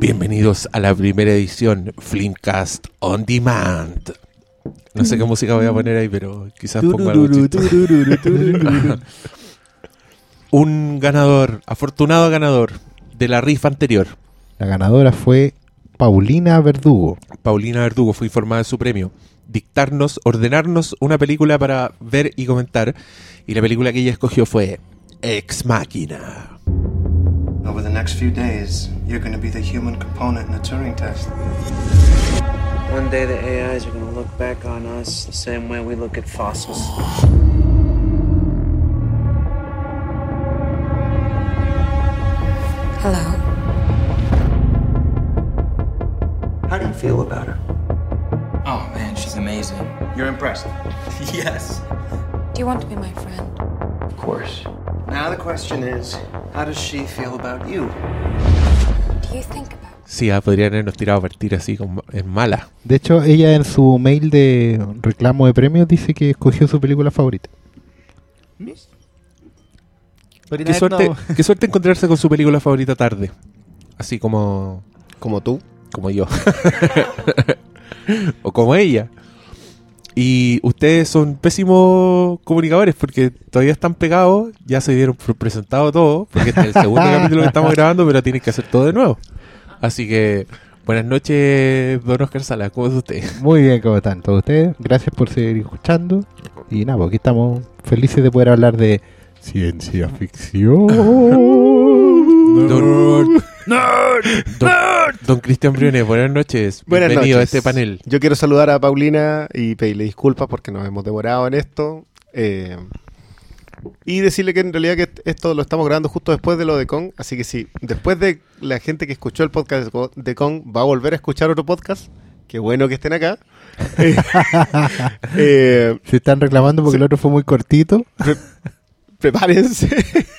Bienvenidos a la primera edición Flimcast On Demand. No sé qué música voy a poner ahí, pero quizás ponga algo. Un ganador, afortunado ganador de la rifa anterior. La ganadora fue Paulina Verdugo. Paulina Verdugo fue informada de su premio. Dictarnos, ordenarnos una película para ver y comentar. Y la película que ella escogió fue Ex Machina. Over the next few days, you're going to be the human component in the Turing test. One day the AIs are gonna look back on us the same way we look at fossils. Hello. How do you feel about her? Oh man, she's amazing. You're impressed. Yes. Do you want to be my friend? Of course. Now the question is, how does she feel about you? Do you think about Sí, ah, podrían habernos tirado a partir así como en mala. De hecho, ella en su mail de reclamo de premios dice que escogió su película favorita. Qué suerte, qué suerte encontrarse con su película favorita tarde. Así como, Como tú. como yo. o como ella. Y ustedes son pésimos comunicadores porque todavía están pegados, ya se dieron presentado todo, porque este es el segundo capítulo que estamos grabando, pero tienen que hacer todo de nuevo. Así que, buenas noches, don Oscar Sala, ¿cómo es usted? Muy bien, ¿cómo están todos ustedes? Gracias por seguir escuchando. Y nada, pues aquí estamos felices de poder hablar de ciencia ficción. Don, don, don Cristian Briones, buenas noches. Buenas Bienvenido noches. a este panel. Yo quiero saludar a Paulina y pedirle disculpas porque nos hemos demorado en esto. eh, y decirle que en realidad que esto lo estamos grabando justo después de lo de Kong. Así que sí, después de la gente que escuchó el podcast de Ko- de Kong va a volver a escuchar otro podcast. Qué bueno que estén acá. Eh, eh, Se están reclamando porque el otro fue muy cortito. prepárense.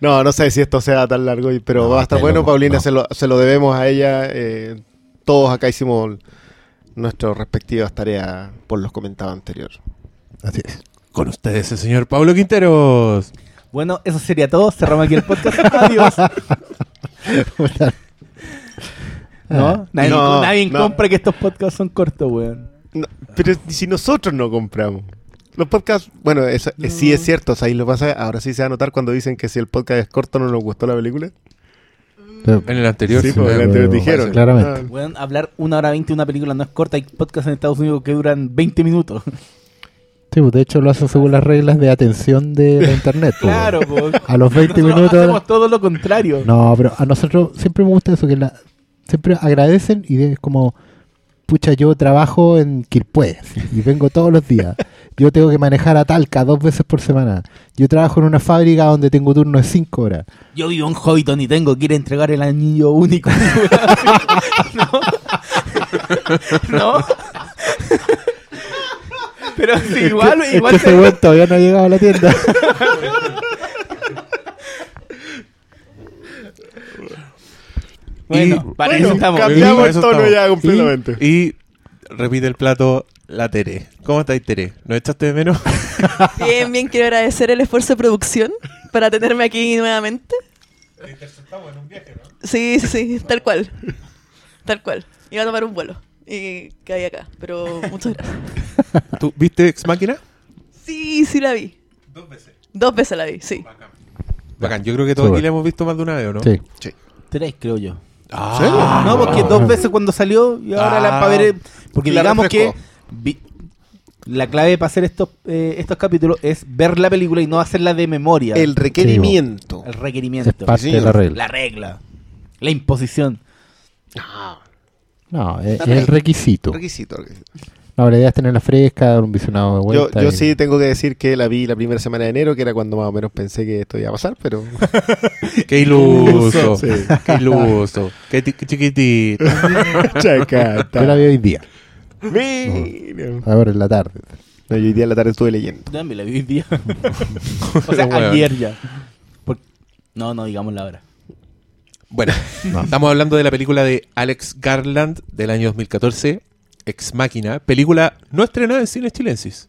no, no sé si esto sea tan largo, y- pero No, va a estar está bueno. loco, Paulina, no. se, lo, se lo debemos a ella. eh, todos acá hicimos nuestras respectivas tareas por los comentados anteriores. Así es. Con ustedes el señor Pablo Quinteros. Bueno, eso sería todo. Cerramos aquí el podcast. Adiós. ¿No? Nadie, No, nadie no. compra que estos podcasts son cortos, weón. No, pero si nosotros no compramos. Los podcasts, bueno, eso, eh, sí es cierto, o sea, ahí lo pasa, ahora sí se va a notar cuando dicen que si el podcast es corto no nos gustó la película. Pero- En el anterior. Sí, sí, pues, me- el anterior dijeron. Claramente. Ah, Weón, hablar una hora veinte de una película no es corta. Hay podcasts en Estados Unidos que duran 20 minutos. Sí, pues de hecho lo hacen según las reglas de atención de la internet. pues, claro, po. A los 20 Nosotros minutos. hacemos todo lo contrario. No, pero a nosotros siempre me gusta eso, que la, siempre agradecen y es como, pucha, yo trabajo en Quilpué y vengo todos los días. Yo tengo que manejar a Talca dos veces por semana. Yo trabajo en una fábrica donde tengo turno de 5 horas. Yo vivo en Hobbiton y tengo que ir a entregar el anillo único. no. no. Pero sí, igual, Es igual que ese se- todavía no ha llegado a la tienda. Bueno, para bueno, eso estamos. cambiamos Para el tono estamos. ya completamente. Y repite el plato la Tere. ¿Cómo estáis, Tere? ¿Nos echaste de menos? Bien, bien, quiero agradecer el esfuerzo de producción para tenerme aquí nuevamente. Sí, sí, sí, tal cual. Tal cual. Iba a tomar un vuelo y caí acá, pero muchas gracias. ¿Tú viste Ex Máquina? Sí, sí la vi. Dos veces. Dos veces la vi, sí. Bacán. Yo creo que todos aquí la hemos visto más de una vez, ¿o no? Sí. Tres, creo yo. Ah, no, porque dos veces cuando salió y ahora la Ah. para ver. Porque La digamos que refrescó. Vi- la clave para hacer estos, eh, estos capítulos es ver la película y no hacerla de memoria. El requerimiento. El Es requerimiento. de la regla. La regla. La imposición. Ah, No, es, La es el requisito. requisito, requisito. No, la idea es tenerla fresca, dar un visionado de Yo, vuelta. yo y- sí tengo que decir que la vi la primera semana de enero, que era cuando más o menos pensé que esto iba a pasar, pero Qué iluso. Sí. Qué iluso. Qué, qué chiquitito. chacata. Yo la vi hoy día, Mira. ahora en la tarde. No, yo hoy día en la tarde estuve leyendo. También la vi hoy día. o sea, Bueno. ayer ya. Por- No, no, digamos la hora. Bueno, estamos hablando de la película de Alex Garland del año 2014, Ex Máquina. Película no estrenada en cines chilenses.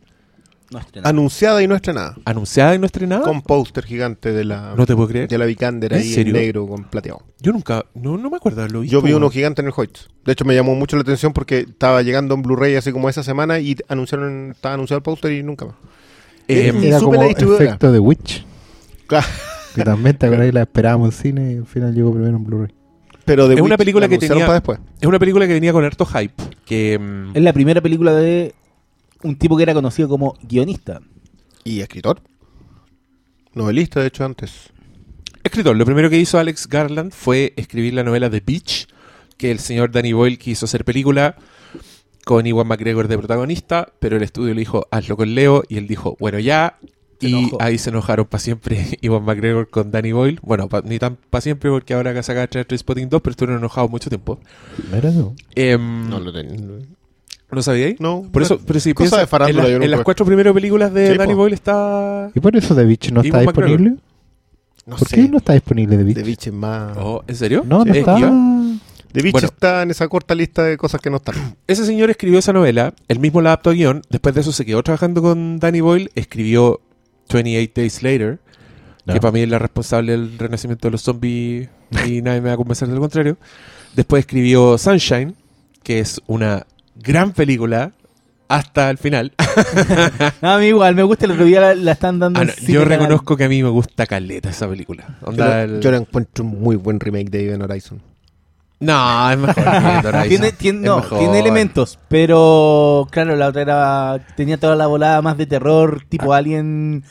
No. Anunciada y no estrenada. Anunciada y no estrenada. Con póster gigante de la, No te puedo creer. de la Vikander ¿En ahí en negro con plateado. Yo nunca, no, no me acuerdo haberlo visto. Yo vi uno gigante en el Hoyts. De hecho, me llamó mucho la atención porque estaba llegando en Blu-ray así como esa semana y anunciaron, estaba anunciado el póster y nunca más. Eh, Y Era como efecto de Witch. Claro. Que también te que la esperábamos en cine y al final llegó primero en Blu-ray. Pero de Es una Witch película la que tenía- para después. es una película que venía con harto hype. Que mm, Es la primera película de un tipo que era conocido como guionista. Y escritor. Novelista, de hecho, antes. escritor, lo primero que hizo Alex Garland fue escribir la novela The Beach, que el señor Danny Boyle quiso hacer película con Iwan McGregor de protagonista, pero el estudio le dijo, hazlo con Leo, y él dijo, bueno, ya. Se y enojó. ahí se enojaron para siempre Iwan McGregor con Danny Boyle. Bueno, pa- ni tan para siempre porque ahora que saca Trainspotting 2, pero estuvieron enojados mucho tiempo. Mira tú. Em, No lo tenía. ¿No sabíais? No. Por eso, pero si Cosa piensa, de farándula, en, la- yo en nunca- las cuatro primeras películas de Sí, Danny po. Boyle está... ¿Y por eso The Beach no está McGregor. disponible? No ¿Por sé. qué no está disponible The Beach? The Beach es más. Oh, ¿En serio? No, no Es está. The Beach Bueno. está en esa corta lista de cosas que no están. Ese señor escribió esa novela, él mismo la adaptó a guion, después de eso se quedó trabajando con Danny Boyle, escribió 28 Days Later, No. que para mí es la responsable del renacimiento de los zombies y nadie me va a convencer del contrario. Después escribió Sunshine, que es una gran película hasta el final. No, a mí igual, me gusta, el otro día la, la están dando Ah, no, yo reconozco que a mí me gusta caleta esa película. Yo, Onda el- yo lo encuentro un muy buen remake de Event Horizon. No, es mejor. Horizon. Tiene, tiene- Es no, mejor. tiene elementos, pero claro, la otra era tenía toda la volada más de terror, tipo alien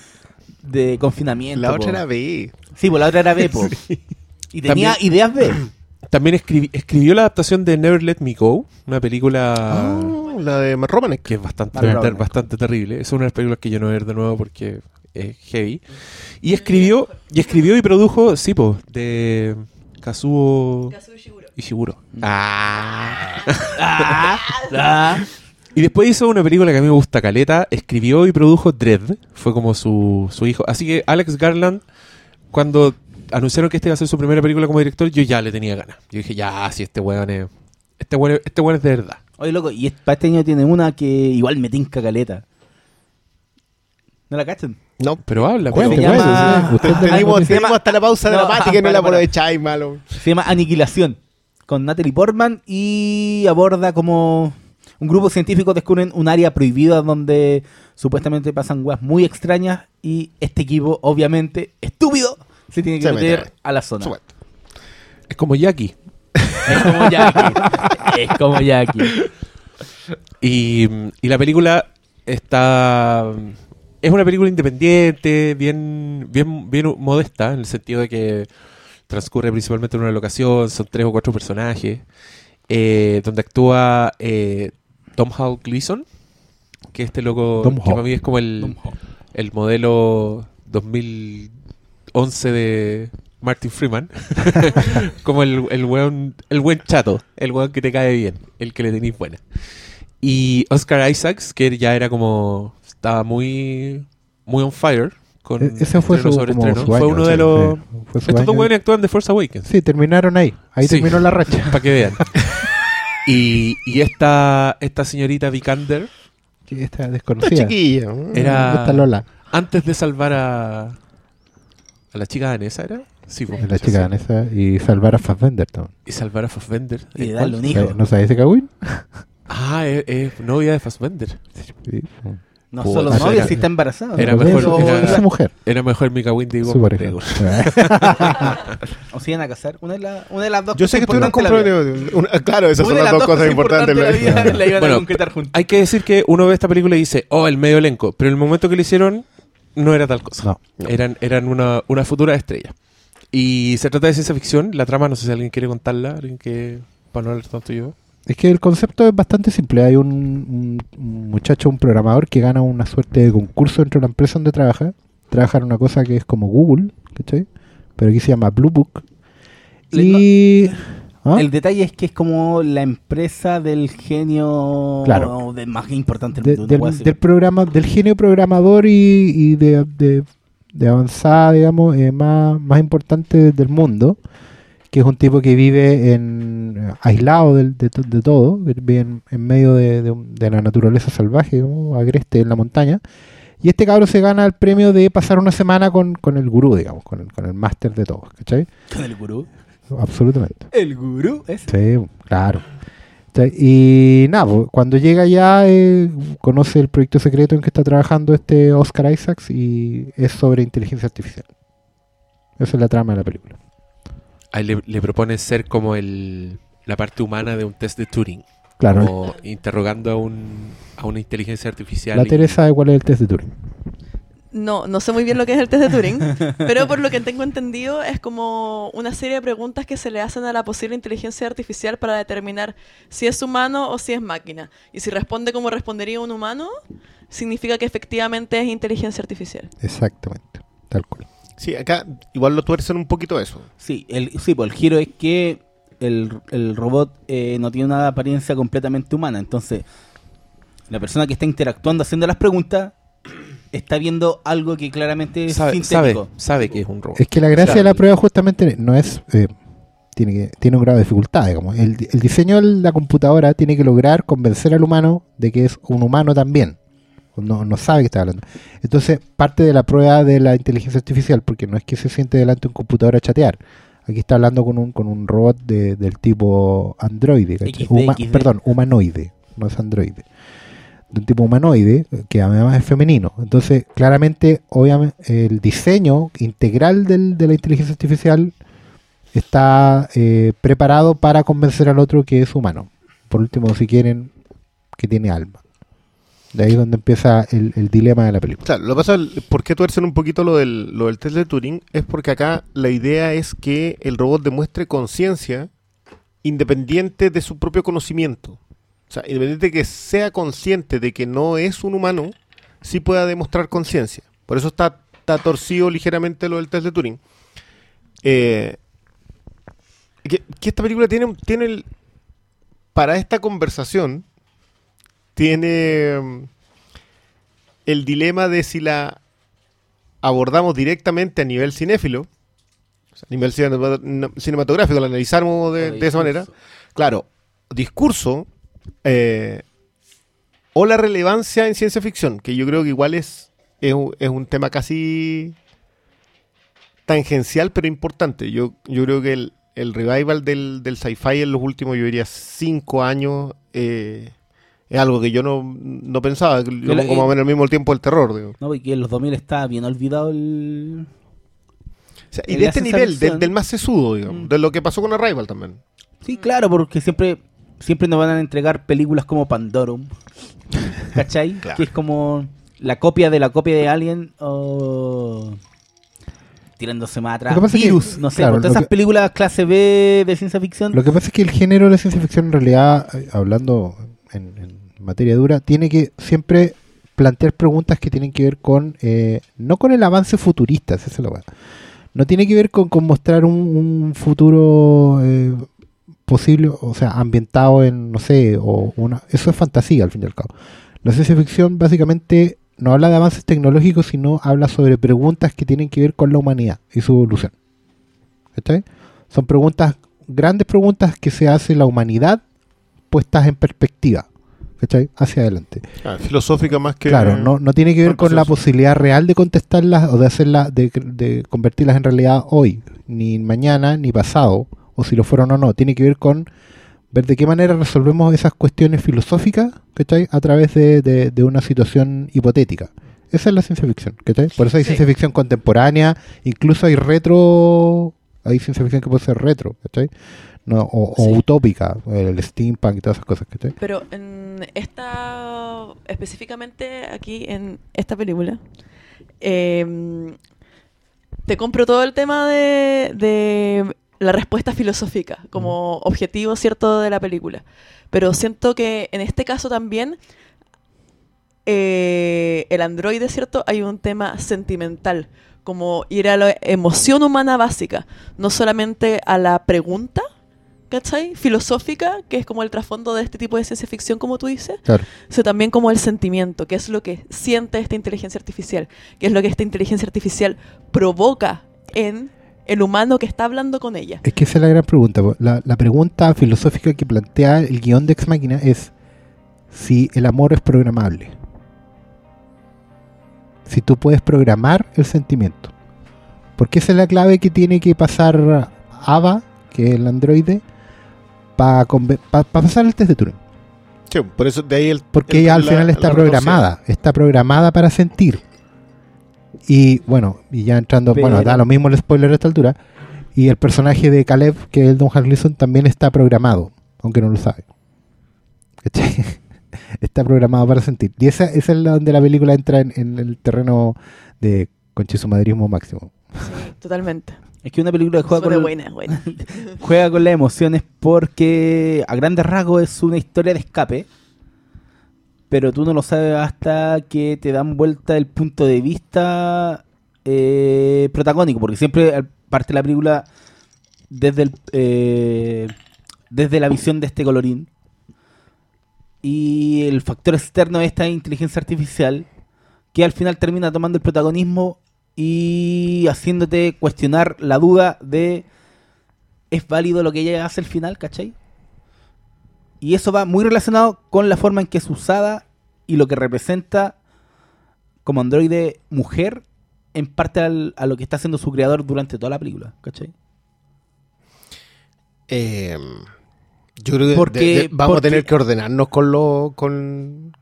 de confinamiento. La otra era B. Sí, pues la otra era B, po. Y tenía También- ideas B. También escribi- escribió la adaptación de Never Let Me Go, una película... Ah, la de Matt Romanek. que es bastante, ter- bastante terrible. Es una de las películas que yo no voy a ver de nuevo porque es heavy. Y escribió, y escribió y produjo, sí, po, de Kazuo Ishiguro. Ah, ah. Y después hizo una película que a mí me gusta, Caleta. Escribió y produjo Dread. Fue como su, su hijo. Así que Alex Garland, cuando anunciaron que este iba a ser su primera película como director, yo ya le tenía ganas. Yo dije, ya, sí, este weón es... Este weón, este weón es de verdad. Oye, loco, y para este año tiene una que igual me tinca caleta. ¿No la cachan? No, Pero habla, pero- Se llama-. Usted tenemos, se tenemos llama- hasta la pausa No, dramática y no la aprovecháis, malo. Se llama Aniquilación, con Natalie Portman y aborda como un grupo científico descubren un área prohibida donde supuestamente pasan weas muy extrañas y este equipo, obviamente, estúpido, se tiene que Se meter a la zona. Supuesto. Es como Jackie. Es como Jackie. es como Jackie. Y, y la película está. Es una película independiente, bien, bien, bien modesta, en el sentido de que transcurre principalmente en una locación, son tres o cuatro personajes, eh, donde actúa eh, Tom Hall Gleason, que este loco Tom que Hall. para mí es como el, el modelo 2011 de Martin Freeman. como el, el, weón- el buen chato, el weón que te cae bien, el que le tenéis buena. Y Oscar Isaacs, que ya era como. Estaba muy. Muy on fire. Con E- Ese fue estreno su, sobre como Fue uno sí, de los. sí. Fue su Estos dos año. weones actúan de Force Awakens. Sí, terminaron ahí. Ahí Sí. terminó la racha. Para que vean. y y esta, esta señorita Vikander, Que Esta Esta desconocida. chiquilla. Era- Esta Lola. antes de salvar a. A la chica danesa, ¿era? Sí, pues, Es la chica danesa y salvar a Fassbender también. Y salvar a Fassbender. Y ¿En darle un hijo. ¿No sabes ese Kawin? Ah, es, es novia de Fassbender. Sí. No Puta, solo era- novia, si está embarazada. era mejor- era- Esa mujer. Era mejor Mika Windy Su pareja. O se iban a casar. Una de, la- una de las dos Yo sé que vida. comprometidos. Una- Claro, esas Una son las dos cosas importantes. la vida. de la iban Bueno, a concretar juntos. Hay que decir que uno ve esta película y dice, oh, el medio elenco. Pero en el momento que lo hicieron, no era tal cosa. No. Eran, eran una, una futura estrella. Y se trata de ciencia ficción. La trama, no sé si alguien quiere contarla. Alguien que. Para no hablar tanto yo. Es que el concepto es bastante simple. Hay un, un- un muchacho, un programador que gana una suerte de concurso dentro de la empresa donde trabaja. Trabaja en una cosa que es como Google, ¿cachai? Pero aquí se llama Blue Book. Le- Y... ¿Ah? El detalle es que es como la empresa del genio Claro. de más importante de- del mundo. del, del programa, del genio programador y, y de, de- de avanzada, digamos, eh, más, más importante del mundo, que es un tipo que vive en aislado del- de, to- de todo, vive en, en medio de la naturaleza salvaje, digamos, agreste en la montaña, Y este cabro se gana el premio de pasar una semana con, con el gurú, digamos, con el, con el máster de todos, ¿cachai? Con el gurú. Absolutamente. El gurú. Es. Sí, claro. Y nada, pues, cuando llega ya, eh, conoce el proyecto secreto en que está trabajando este Oscar Isaacs y es sobre inteligencia artificial. Esa es la trama de la película. Ahí le, le proponen ser como el, la parte humana de un test de Turing. Claro, Como interrogando a, un, a una inteligencia artificial. la y- Teresa sabe cuál es el test de Turing. No, no sé muy bien lo que es el test de Turing, pero por lo que tengo entendido es como una serie de preguntas que se le hacen a la posible inteligencia artificial para determinar si es humano o si es máquina. Y si responde como respondería un humano, significa que efectivamente es inteligencia artificial. Exactamente, tal cual. Sí, acá igual lo tuercen un poquito eso. Sí, el, sí, pues el giro es que el, el robot eh, no tiene una apariencia completamente humana. Entonces, la persona que está interactuando haciendo las preguntas está viendo algo que claramente es sabe, sabe, sintético. sabe que es un robot. Es que la gracia Claro. de la prueba justamente no es... eh, tiene, que, tiene un grado de dificultad, digamos. El, el diseño de la computadora tiene que lograr convencer al humano de que es un humano también. No, no sabe que está hablando. Entonces, parte de la prueba de la inteligencia artificial, porque no es que se siente delante de un computador a chatear. Aquí está hablando con un, con un robot de- del tipo androide, perdón, humanoide, no es androide. De un tipo humanoide, que además es femenino. Entonces, claramente, obviamente, el diseño integral de la inteligencia artificial está eh, preparado para convencer al otro que es humano. Por último, si quieren, que tiene alma. De ahí es donde empieza el, dilema de la película. Claro, lo que pasa, ¿por qué tuercen un poquito lo del, lo del test de Turing? Es porque acá la idea es que el robot demuestre conciencia independiente de su propio conocimiento. O sea, independiente de que sea consciente de que no es un humano, sí pueda demostrar conciencia. Por eso está, está torcido ligeramente lo del test de Turing. Eh, que, que esta película tiene, tiene el- para esta conversación, tiene mm, el dilema de si la abordamos directamente a nivel cinéfilo, a nivel cinematográfico, la analizamos de, de esa manera. Claro, discurso eh, o la relevancia en ciencia ficción, que yo creo que igual es, es, un- es un tema casi tangencial, pero importante. Yo, yo creo que el, el revival del, del sci-fi en los últimos, yo diría, cinco años, eh, es algo que yo no, no pensaba. Yo la- pongo más o menos al mismo tiempo el terror. digo. No, porque en los 2000 está bien olvidado el... O sea, y de este nivel, del más sesudo, digamos, Mm. de lo que pasó con Arrival también. Sí, claro, porque siempre siempre nos van a entregar películas como Pandorum. ¿Cachai? Que es como la copia de la copia de Alien o tirándose más atrás. Es que- Virus, no sé, claro, todas esas que- películas clase B de ciencia ficción. Lo que pasa es que el género de la ciencia ficción, en realidad, eh, hablando en, en materia dura, tiene que siempre plantear preguntas que tienen que ver con, eh, no con el avance futurista, esa es la weá. No tiene que ver con, con mostrar un, un futuro eh, posible, o sea, ambientado en, no sé, o una, eso es fantasía al fin y al cabo. La ciencia ficción básicamente no habla de avances tecnológicos, sino habla sobre preguntas que tienen que ver con la humanidad y su evolución. ¿Cachai? Son preguntas, grandes preguntas que se hace la humanidad puestas en perspectiva. ¿Cachai? Hacia adelante. Ah, filosófica más que. Claro, no, no tiene que ver con la posibilidad real de contestarlas o de hacerlas, de, de convertirlas en realidad hoy, ni mañana, ni pasado, o si lo fueron o no. Tiene que ver con ver de qué manera resolvemos esas cuestiones filosóficas, ¿cachai? A través de, de- de una situación hipotética. Esa es la ciencia ficción, ¿cachai? Por eso hay Sí. ciencia ficción contemporánea, incluso hay retro, hay ciencia ficción que puede ser retro, ¿cachai? No, o, utópica, el steampunk y todas esas cosas, ¿cachai? Pero en esta, específicamente aquí en esta película, eh, te compro todo el tema de, de la respuesta filosófica como objetivo cierto de la película. Pero siento que en este caso también eh, el androide, ¿cierto? Hay un tema sentimental, como ir a la emoción humana básica, no solamente a la pregunta, ¿cachai? Filosófica, que es como el trasfondo de este tipo de ciencia ficción, como tú dices, Claro. sino también como el sentimiento, que es lo que siente esta inteligencia artificial, que es lo que esta inteligencia artificial provoca en el humano que está hablando con ella. Es que esa es la gran pregunta. La, la pregunta filosófica que plantea el guion de Ex Máquina es si el amor es programable. si tú puedes programar el sentimiento. Porque esa es la clave que tiene que pasar Ava, que es el androide, para pasar el test de Turing. Sí, por eso de ahí el. Porque el- ella al la- final está programada, está programada para sentir. Y bueno, y ya entrando, bueno, Pero- da lo mismo el spoiler a esta altura. Y el personaje de Caleb, que es el Don Harrison, también está programado, aunque no lo sabe. ¿Cachai? está programado para sentir. Y esa, esa es la donde la película entra en, en el terreno de conchisumadrismo máximo. Sí, totalmente. Es que una película que juega con, buena, buena. juega con las emociones porque a grandes rasgos es una historia de escape, pero tú no lo sabes hasta que te dan vuelta el punto de vista eh, protagónico, porque siempre parte la película desde el eh, desde la visión de este colorín y el factor externo es esta inteligencia artificial que al final termina tomando el protagonismo y haciéndote cuestionar la duda de ¿es válido lo que ella hace al final, cachai? Y eso va muy relacionado con la forma en que es usada y lo que representa como androide mujer en parte al- a lo que está haciendo su creador durante toda la película, ¿cachai? Eh, yo creo que Porque- de- de- vamos porque- a tener que ordenarnos con lo, con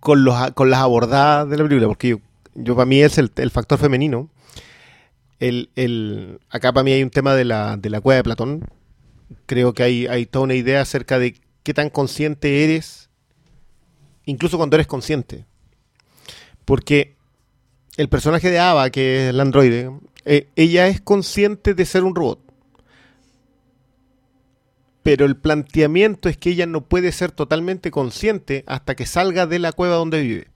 con los con las abordadas de la película, porque yo, yo para mí es el, el factor femenino. El, el, acá para mí hay un tema de la, de la cueva de Platón. Creo que hay, toda una idea acerca de qué tan consciente eres, incluso cuando eres consciente. Porque el personaje de Ava, que es el androide, eh, ella es consciente de ser un robot. Pero el planteamiento es que ella no puede ser totalmente consciente hasta que salga de la cueva donde vive.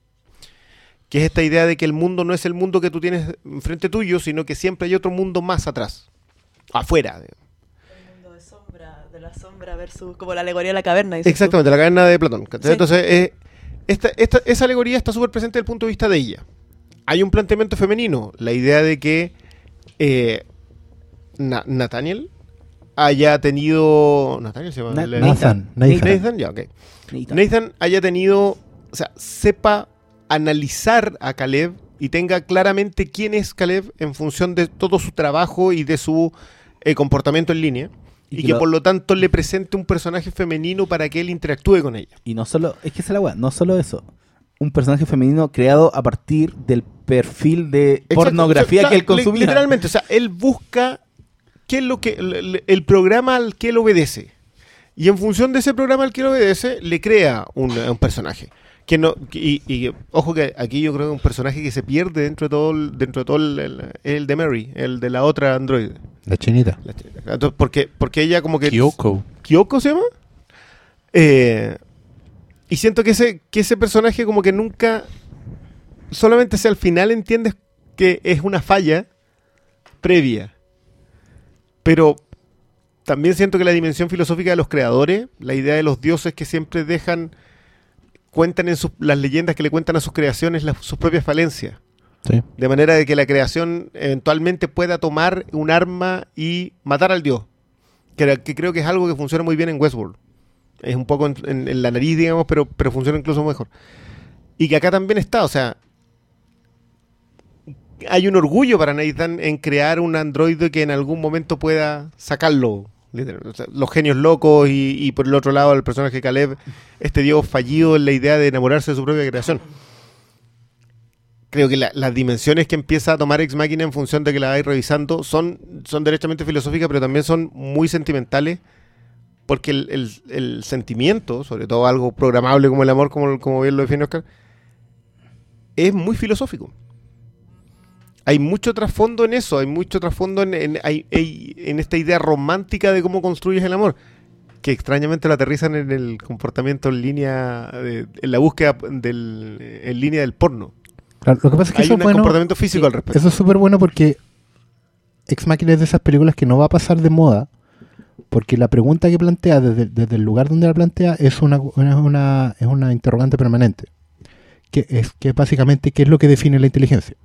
Que es esta idea de que el mundo no es el mundo que tú tienes enfrente tuyo, sino que siempre hay otro mundo más atrás. Afuera. De la sombra versus como la alegoría de la caverna. tú. Exactamente, la caverna de Platón. Entonces, eh, esta, esta- esa alegoría está súper presente desde el punto de vista de ella. Hay un planteamiento femenino, la idea de que eh, Na- Nathaniel haya tenido... ¿Nathaniel se llama? Na- El- Nathan, Nathan. Nathan, ya, ok. Nathan. Nathan haya tenido, o sea, sepa analizar a Caleb y tenga claramente quién es Caleb en función de todo su trabajo y de su eh, comportamiento en línea. Y Y, que que lo- por lo tanto le presente un personaje femenino para que él interactúe con ella. Y no solo, es que esa es la weá, no solo eso. Un personaje femenino creado a partir del perfil de Exacto. pornografía O sea, que él consumía. Literalmente, o sea, él busca qué es lo que el, el- el programa al que él obedece. Y en función de ese programa al que él obedece, le crea un, un personaje. Que no, y, y, ojo que aquí yo creo que un personaje que se pierde dentro de todo dentro de todo el, el- el de Mary, el de la otra androide. La chinita. La. Entonces, porque, porque ella como que Kyoko. Kyoko se llama. Eh, y siento que ese, que ese personaje como que nunca, solamente si al final entiendes que es una falla previa. Pero también siento que la dimensión filosófica de los creadores, la idea de los dioses que siempre dejan, cuentan en sus, las leyendas que le cuentan a sus creaciones las- sus propias falencias. Sí. De manera de que la creación eventualmente pueda tomar un arma y matar al dios. Que, creo que es algo que funciona muy bien en Westworld. Es un poco en, en- en la nariz, digamos, pero, pero funciona incluso mejor. Y que acá también está, o sea, hay un orgullo para Nathan en crear un androide que en algún momento pueda sacarlo. Los genios locos y, por el otro lado el personaje Caleb, este dios fallido en la idea de enamorarse de su propia creación. Creo que la- las dimensiones que empieza a tomar Ex Máquina en función de que la vais revisando son, son derechamente filosóficas, pero también son muy sentimentales, porque el, el- el sentimiento, sobre todo algo programable como el amor, como, como bien lo define Oscar, es muy filosófico. Hay mucho trasfondo en eso, hay mucho trasfondo en, en, hay- en esta idea romántica de cómo construyes el amor, que extrañamente lo aterrizan en el comportamiento en línea, de- en la búsqueda del, en línea del porno. Claro, lo que pasa es que Hay eso un es bueno. comportamiento físico al respecto. Eso es súper bueno porque Ex Machina es de esas películas que no va a pasar de moda. Porque la pregunta que plantea desde, desde el lugar donde la plantea es una, una- una- es una interrogante permanente. Que es que básicamente qué es lo que define la inteligencia.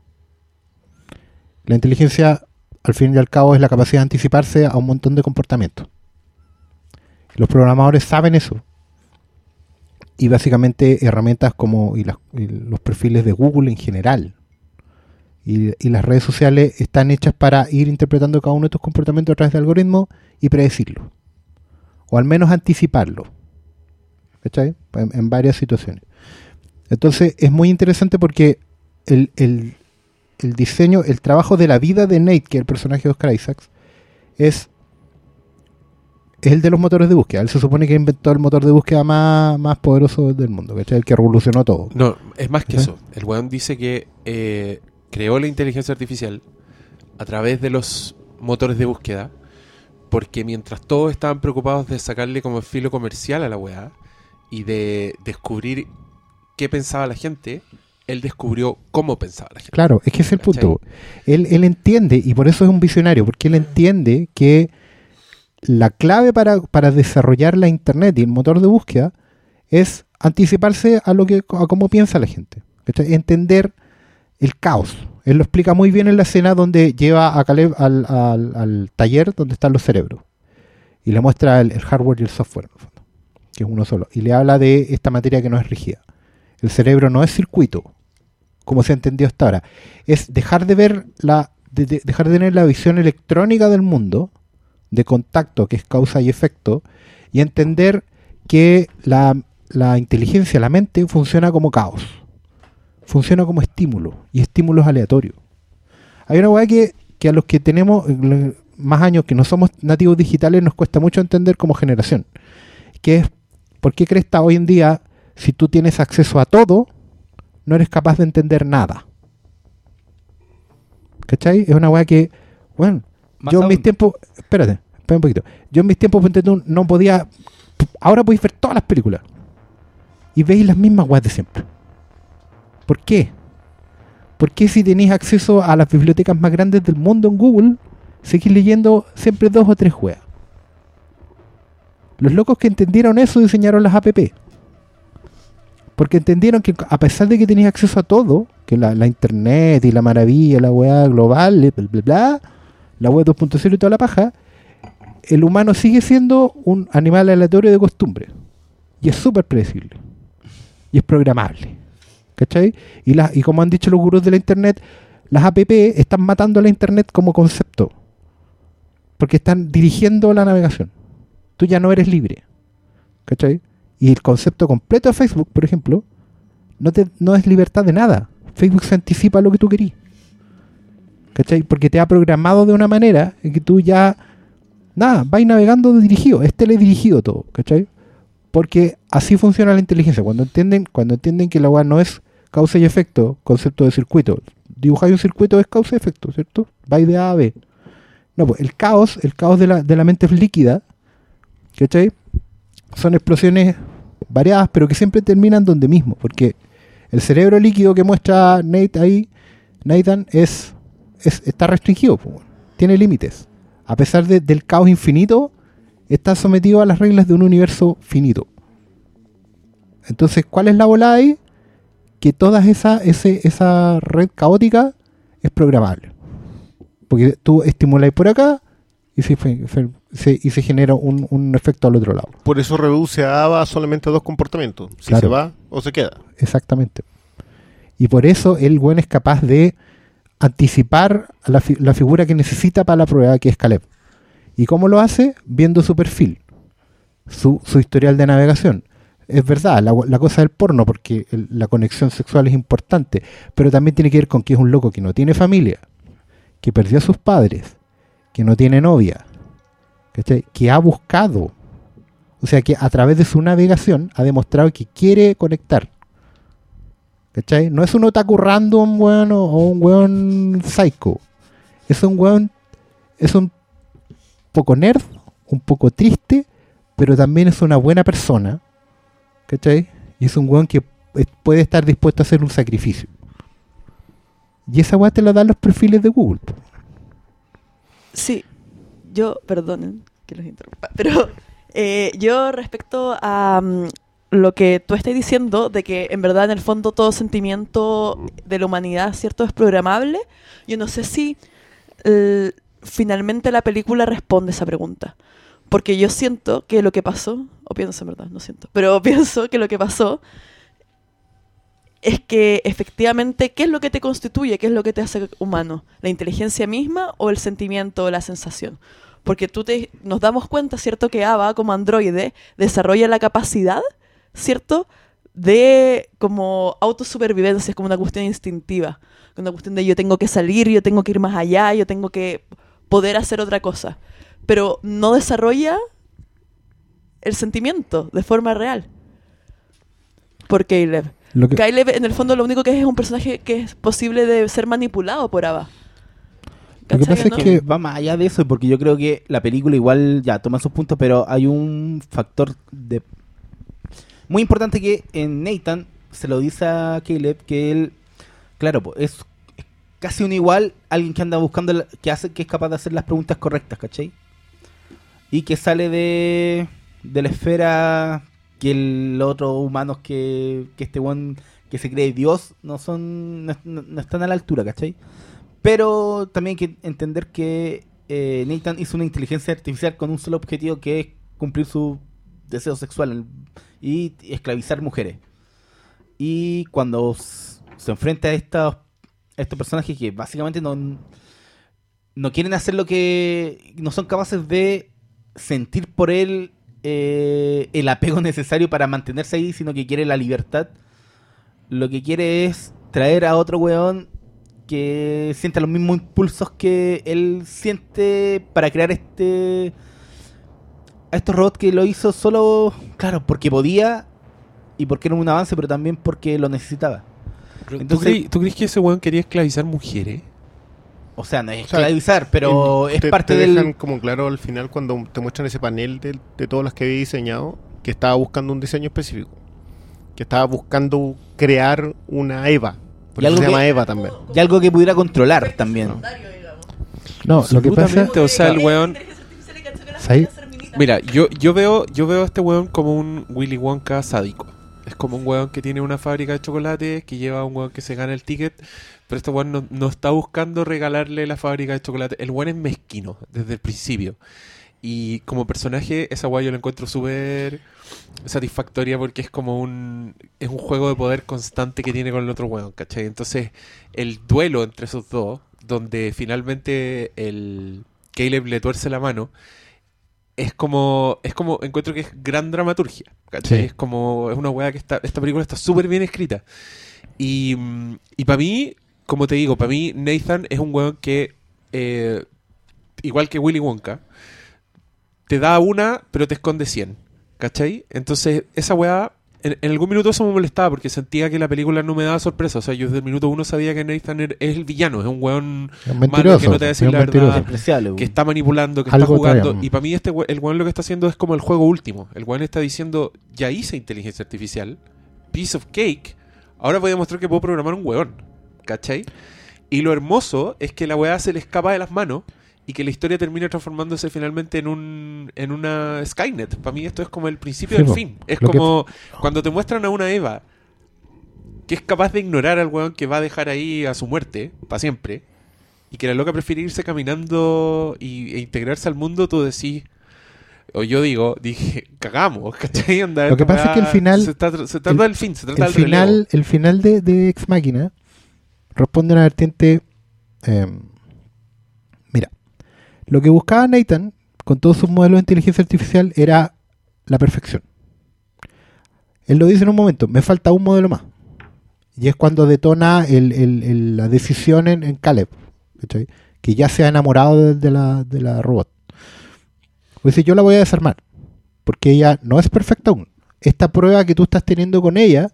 La inteligencia, al fin y al cabo, es la capacidad de anticiparse a un montón de comportamientos. Los programadores saben eso. y básicamente herramientas como y las- los perfiles de Google en general. Y, y las redes sociales están hechas para ir interpretando cada uno de estos comportamientos a través de algoritmos y predecirlo. O al menos anticiparlo. ¿Cachai? En, en varias situaciones. Entonces es muy interesante porque el, el- el diseño, el trabajo de la vida de Nate, que es el personaje de Oscar Isaacs, es, es el de los motores de búsqueda. Él se supone que inventó el motor de búsqueda más, más poderoso del mundo, ¿cachai? El que revolucionó todo. No, es más que ¿Eh? eso. El weón dice que eh, creó la inteligencia artificial a través de los motores de búsqueda, porque mientras todos estaban preocupados de sacarle como filo comercial a la weá y de descubrir qué pensaba la gente, él descubrió cómo pensaba la gente. Claro, es que es el ¿Cachai? punto. Él, él entiende, y por eso es un visionario, porque él entiende que la clave para, para desarrollar la Internet y el motor de búsqueda es anticiparse a lo que a cómo piensa la gente. ¿cachai? Entender el caos. Él lo explica muy bien en la escena donde lleva a Caleb al, al- al taller donde están los cerebros. Y le muestra el, el hardware y el software, en el fondo, que es uno solo. Y le habla de esta materia que no es rígida. El cerebro no es circuito, como se ha entendido hasta ahora. Es dejar de ver la. de- de- dejar de tener la visión electrónica del mundo, de contacto, que es causa y efecto, y entender que la, la inteligencia, la mente, funciona como caos. Funciona como estímulo, y estímulos aleatorios. Hay una weá que, que a los que tenemos eh, más años, que no somos nativos digitales, nos cuesta mucho entender como generación. Que es, ¿por qué crees que hoy en día, si tú tienes acceso a todo, no eres capaz de entender nada? ¿Cachai? Es una weá que, bueno, Más yo en mis tiempos, espérate, espera un poquito. Yo en mis tiempos no podía, ahora podéis ver todas las películas y veis las mismas weas de siempre. ¿Por qué? ¿Por qué si tenéis acceso a las bibliotecas más grandes del mundo en Google, seguís leyendo siempre dos o tres weas? Los locos que entendieron eso diseñaron las app. Porque entendieron que a pesar de que tenías acceso a todo, que la, la internet y la maravilla, la weá global, bla, bla, bla, la web 2.0 y toda la paja, el humano sigue siendo un animal aleatorio de costumbre. Y es súper predecible. Y es programable. ¿Cachai? Y, la- y como han dicho los gurús de la internet, las app están matando a la internet como concepto. Porque están dirigiendo la navegación. Tú ya no eres libre. ¿Cachai? Y el concepto completo de Facebook, por ejemplo, no, te, no es libertad de nada. Facebook se anticipa lo que tú querís. ¿Cachai? Porque te ha programado de una manera en que tú ya, nada, vais navegando dirigido, es teledirigido todo, ¿cachai? Porque así funciona la inteligencia. Cuando entienden, cuando entienden que la weá no es causa y efecto, concepto de circuito. Dibujáis un circuito es causa y efecto, ¿cierto? Vais de A a B. No, pues el caos, el caos de la, de la mente líquida, ¿cachai? Son explosiones variadas, pero que siempre terminan donde mismo, porque el cerebro líquido que muestra Nate ahí, Nathan, es, es- está restringido, tiene límites. A pesar de- del caos infinito, está sometido a las reglas de un universo finito. Entonces, ¿cuál es la bola ahí? Que toda esa, ese, esa red caótica es programable. Porque tú estimulas por acá y fe- se- y se genera un, un efecto al otro lado. Por eso reduce a ABA solamente a dos comportamientos. Si Claro. se va o se queda. Exactamente. Y por eso el buen es capaz de anticipar la, fi- la figura que necesita para la prueba, que es Caleb. ¿Y cómo lo hace? Viendo su perfil, su, su historial de navegación. Es verdad, la, la cosa del porno, porque el- la conexión sexual es importante, pero también tiene que ver con que es un loco que no tiene familia, que perdió a sus padres, que no tiene novia, ¿cachai? que ha buscado, o sea que a través de su navegación ha demostrado que quiere conectar. ¿Cachai? No es un otaku random, weón, o, o un weón psycho. Es un weón, es un poco nerd, un poco triste, pero también es una buena persona. ¿Cachai? Y es un weón que puede estar dispuesto a hacer un sacrificio. Y esa weá te la dan los perfiles de Google. Sí, yo, perdonen que los interrumpa, pero eh, yo respecto a mm, lo que tú estás diciendo, de que en verdad en el fondo todo sentimiento de la humanidad, ¿cierto?, es programable, yo no sé si finalmente la película responde esa pregunta. Porque yo siento que lo que pasó o pienso en verdad, no siento, pero pienso que lo que pasó es que efectivamente, ¿qué es lo que te constituye? ¿Qué es lo que te hace humano? ¿La inteligencia misma o el sentimiento o la sensación? Porque tú te, nos damos cuenta, ¿cierto? Que Ava como androide desarrolla la capacidad, ¿cierto? De como autosupervivencia, es como una cuestión instintiva, una cuestión de yo tengo que salir, yo tengo que ir más allá, yo tengo que poder hacer otra cosa. Pero no desarrolla el sentimiento de forma real. Por Caleb. Lo que- Caleb, en el fondo, lo único que es es un personaje que es posible de ser manipulado por Ava. Lo que ¿Cachai pasa es que- va más allá de eso, porque yo creo que la película igual ya toma sus puntos, pero hay un factor de muy importante que en Nathan se lo dice a Caleb que él, claro, pues, es es casi un igual alguien que anda buscando, la- que hace, que es capaz de hacer las preguntas correctas, ¿cachai? Y que sale de, de la esfera que los otros humanos que, que este one que se cree Dios no son no, no- están a la altura, ¿cachai? Pero también hay que entender que eh, Nathan hizo una inteligencia artificial con un solo objetivo que es cumplir su deseo sexual y esclavizar mujeres. Y cuando se enfrenta a estos personajes que básicamente no, no quieren hacer lo que... no son capaces de sentir por él eh, el apego necesario para mantenerse ahí, sino que quiere la libertad. Lo que quiere es traer a otro weón que sienta los mismos impulsos que él siente para crear este a estos robots que lo hizo solo, claro, porque podía y porque era un avance, pero también porque lo necesitaba. ¿Tú, Entonces- crees, tú crees que ese weón quería esclavizar mujeres? O sea, no es O sea, esclavizar, pero En- es te, parte te del dejan como claro al final cuando te muestran ese panel de, de todos los que había diseñado que estaba buscando un diseño específico. Que estaba buscando crear una Eva. Por Y eso algo se llama que- Eva también. y algo que pudiera controlar también. No, lo que pasa o sea, el weón... ¿Sabes? Mira, yo, yo veo yo veo a este weón como un Willy Wonka sádico. Es como un weón que tiene una fábrica de chocolate, que lleva a un weón que se gana el ticket, pero este weón no, no está buscando regalarle la fábrica de chocolate. El weón es mezquino desde el principio. Y como personaje, esa weá yo la encuentro súper satisfactoria porque es como un es un juego de poder constante que tiene con el otro weón, ¿cachai? Entonces, el duelo entre esos dos, donde finalmente el Caleb le tuerce la mano, es como es como encuentro que es gran dramaturgia ¿cachai? Sí. es como es una weá que está esta película está súper bien escrita y, y para mí como te digo para mí Nathan es un weón que eh, igual que Willy Wonka te da una pero te esconde 100 ¿cachai? entonces esa weá en, en algún minuto eso me molestaba porque sentía que la película no me daba sorpresa o sea yo desde el minuto uno sabía que Nathan er- es el villano es un weón Es malo que no te va a decir la verdad que weón. está manipulando, que Algo está jugando. trae. Y para mí este we- el weón lo que está haciendo es como el juego último. El weón está diciendo, ya hice inteligencia artificial, piece of cake, ahora voy a demostrar que puedo programar un weón. ¿Cachai? Y lo hermoso es que la weá se le escapa de las manos y que la historia termina transformándose finalmente en un en una Skynet. Para mí esto es como el principio Sí, del fin. Es que- como cuando te muestran a una Eva que es capaz de ignorar al weón que va a dejar ahí a su muerte para siempre y que la loca prefiere irse caminando y, e integrarse al mundo, tú decís, o yo digo, dije, cagamos, ¿cachai? Lo que pasa es que el final- Se, trata- se trata el- del fin, se trata el del relevo. final, el final de, de Ex Máquina responde una vertiente. eh, mira, lo que buscaba Nathan con todos sus modelos de inteligencia artificial era la perfección. Él lo dice en un momento: me falta un modelo más. Y es cuando detona la decisión en, Caleb, ¿cachai? que ya se ha enamorado de, la, de la robot. Pues dice: yo la voy a desarmar, porque ella no es perfecta aún. Esta prueba que tú estás teniendo con ella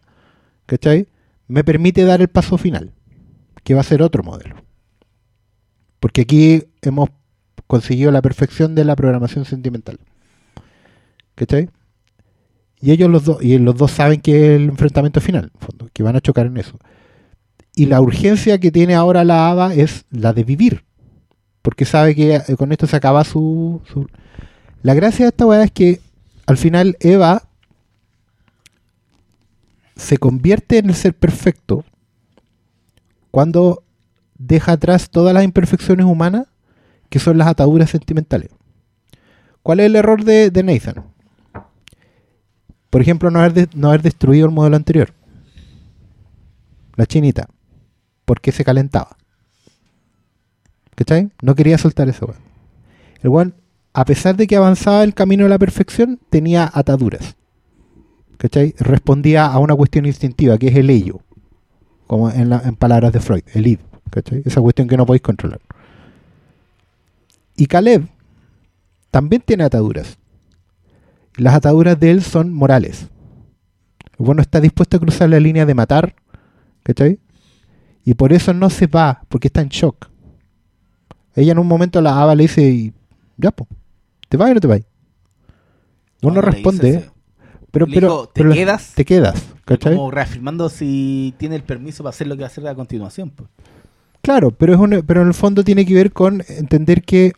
¿cachai? Me permite dar el paso final, que va a ser otro modelo. Porque aquí hemos conseguido la perfección de la programación sentimental. ¿Cachai? Y ellos los dos, y los dos saben que es el enfrentamiento final, en fondo, que van a chocar en eso. Y la urgencia que tiene ahora la Ava es la de vivir. Porque sabe que eh, con esto se acaba su, su- La gracia de esta weá es que al final Eva se convierte en el ser perfecto cuando deja atrás todas las imperfecciones humanas que son las ataduras sentimentales. ¿Cuál es el error de, de Nathan? Por ejemplo, no haber, de- no haber destruido el modelo anterior. La chinita. Porque se calentaba. ¿Cachai? No quería soltar eso. El weón, a pesar de que avanzaba el camino de la perfección, tenía ataduras. ¿Cachai? Respondía a una cuestión instintiva, que es el ello. Como en, la- en palabras de Freud, el id. ¿Cachai? Esa cuestión que no podéis controlar. Y Caleb también tiene ataduras. Las ataduras de él son morales. El bueno está dispuesto a cruzar la línea de matar, ¿cachai? Y por eso no se va, porque está en shock. Ella en un momento la Ava le dice, y, ya po, ¿te vas o no te vas? Uno No, responde, pero, pero, dijo, ¿te pero quedas? Te quedas, ¿cachai? Como reafirmando si tiene el permiso para hacer lo que va a hacer a continuación. pues. Claro, pero, es un- pero en el fondo tiene que ver con entender que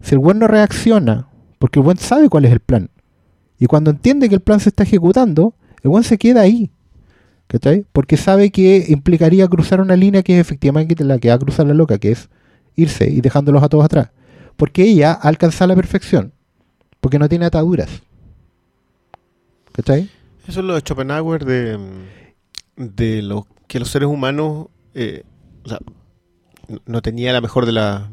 si el buen no reacciona, porque el buen sabe cuál es el plan, y cuando entiende que el plan se está ejecutando, el buen se queda ahí. ¿Cachai? Porque sabe que implicaría cruzar una línea que es efectivamente la que va a cruzar la loca, que es irse y dejándolos a todos atrás. Porque ella alcanza la perfección, porque no tiene ataduras. ¿Cachai? Eso es lo de Schopenhauer de, de lo que los seres humanos eh, o sea, n- no tenía la mejor de la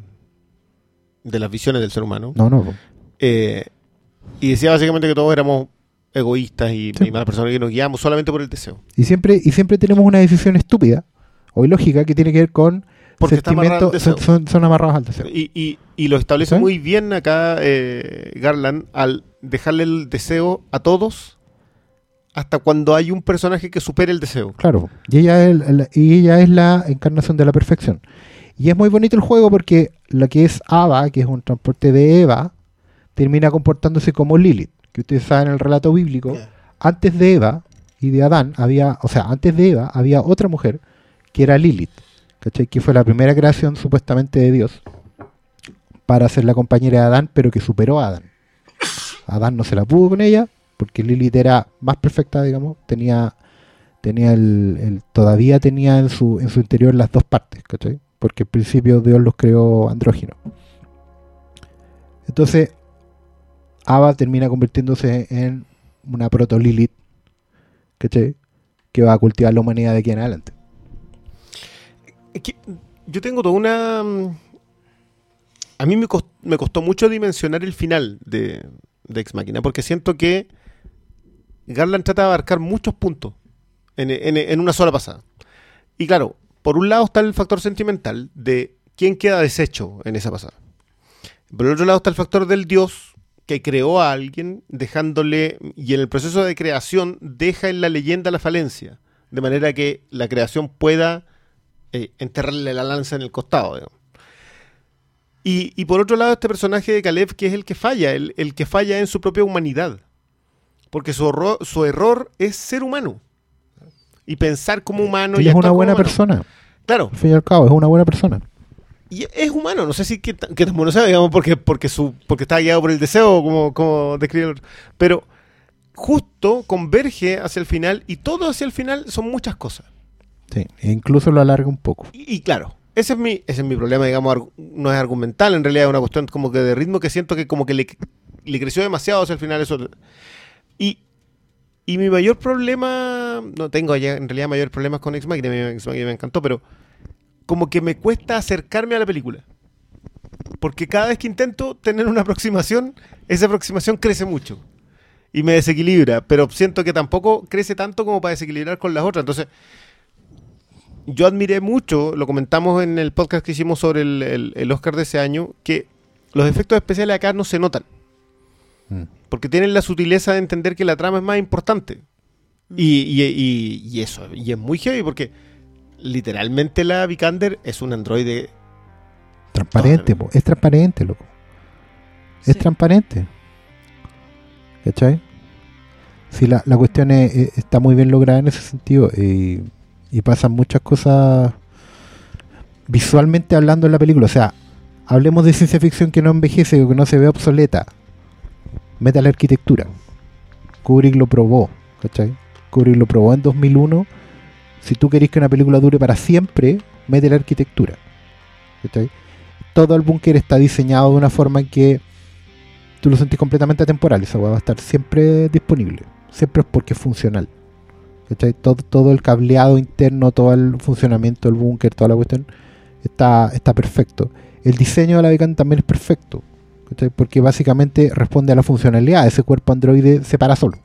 de las visiones del ser humano. No, no. Eh, y decía básicamente que todos éramos egoístas y, Sí. y malas personas que nos guiamos solamente por el deseo. Y siempre, y siempre tenemos una decisión estúpida o ilógica que tiene que ver con Porque está amarrado al son, son- son amarrados al deseo. Y, y, y lo establece ¿Sí? muy bien acá eh, Garland al dejarle el deseo a todos hasta cuando hay un personaje que supere el deseo. Claro, y ella, es, el- y ella es la encarnación de la perfección. Y es muy bonito el juego porque lo que es Ava, que es un transporte de Eva, termina comportándose como Lilith, que ustedes saben en el relato bíblico. Antes de Eva y de Adán había, o sea, antes de Eva había otra mujer que era Lilith, ¿cachai? Que fue la primera creación supuestamente de Dios para ser la compañera de Adán, pero que superó a Adán. Adán no se la pudo con ella porque Lilith era más perfecta, digamos, tenía tenía el, todavía tenía en su en su interior las dos partes, ¿cachai? Porque al principio Dios los creó andróginos. Entonces, Ava termina convirtiéndose en una proto Lilith, ¿cachai? Que va a cultivar la humanidad de aquí en adelante. Yo tengo toda una... mm, A mí me costó, me costó mucho dimensionar el final de, de Ex Máquina, porque siento que Garland trata de abarcar muchos puntos en, una sola pasada. Y claro, por un lado está el factor sentimental de quién queda deshecho en esa pasada. Por el otro lado está el factor del dios que creó a alguien dejándole, y en el proceso de creación deja en la leyenda la falencia, de manera que la creación pueda eh, enterrarle la lanza en el costado. Y, por otro lado, este personaje de Caleb, que es el que falla, el que falla en su propia humanidad. Porque su, horror- su error es ser humano. Y pensar como humano. y Ella es actuar una buena humano. persona. Claro, Al fin y al cabo, es una buena persona. y es humano, no sé si tan, qué tan bueno sea, digamos, porque, porque, su, porque está guiado por el deseo, como, como describe el. Pero justo converge hacia el final y todo hacia el final son muchas cosas. Sí, e incluso lo alarga un poco. Y, y claro, ese es mi, ese es mi problema, digamos, no es argumental, en realidad es una cuestión como que de ritmo que siento que como que le, le creció demasiado hacia el final eso. Y, y mi mayor problema, no tengo ya en realidad mayores problemas con Ex Machina, Ex Machina me encantó, pero como que me cuesta acercarme a la película. Porque cada vez que intento tener una aproximación, esa aproximación crece mucho. Y me desequilibra, pero siento que tampoco crece tanto como para desequilibrar con las otras. Entonces, yo admiré mucho, lo comentamos en el podcast que hicimos sobre el, el- el Oscar de ese año, que los efectos especiales acá no se notan. Mm. Porque tienen la sutileza de entender que la trama es más importante. Y, y- y- y eso, y es muy heavy porque literalmente la Vikander es un androide. Transparente, po, es transparente, loco. Es transparente. ¿Cachai? Sí, la, la cuestión es- es- está muy bien lograda en ese sentido. Y, y pasan muchas cosas visualmente hablando en la película. O sea, hablemos de ciencia ficción que no envejece o que no se ve obsoleta. Meta la arquitectura. Kubrick lo probó. ¿Cachai? Kubrick lo probó en 2001. Si tú querés que una película dure para siempre, mete la arquitectura. ¿Cachai? Todo el búnker está diseñado de una forma en que tú lo sentís completamente atemporal. Esa va a estar siempre disponible. siempre es porque es funcional. ¿cachai? Todo, el cableado interno, todo el funcionamiento del búnker, toda la cuestión, está, perfecto. El diseño de la Beacon también es perfecto, porque básicamente responde a la funcionalidad. Ese cuerpo androide se para solo.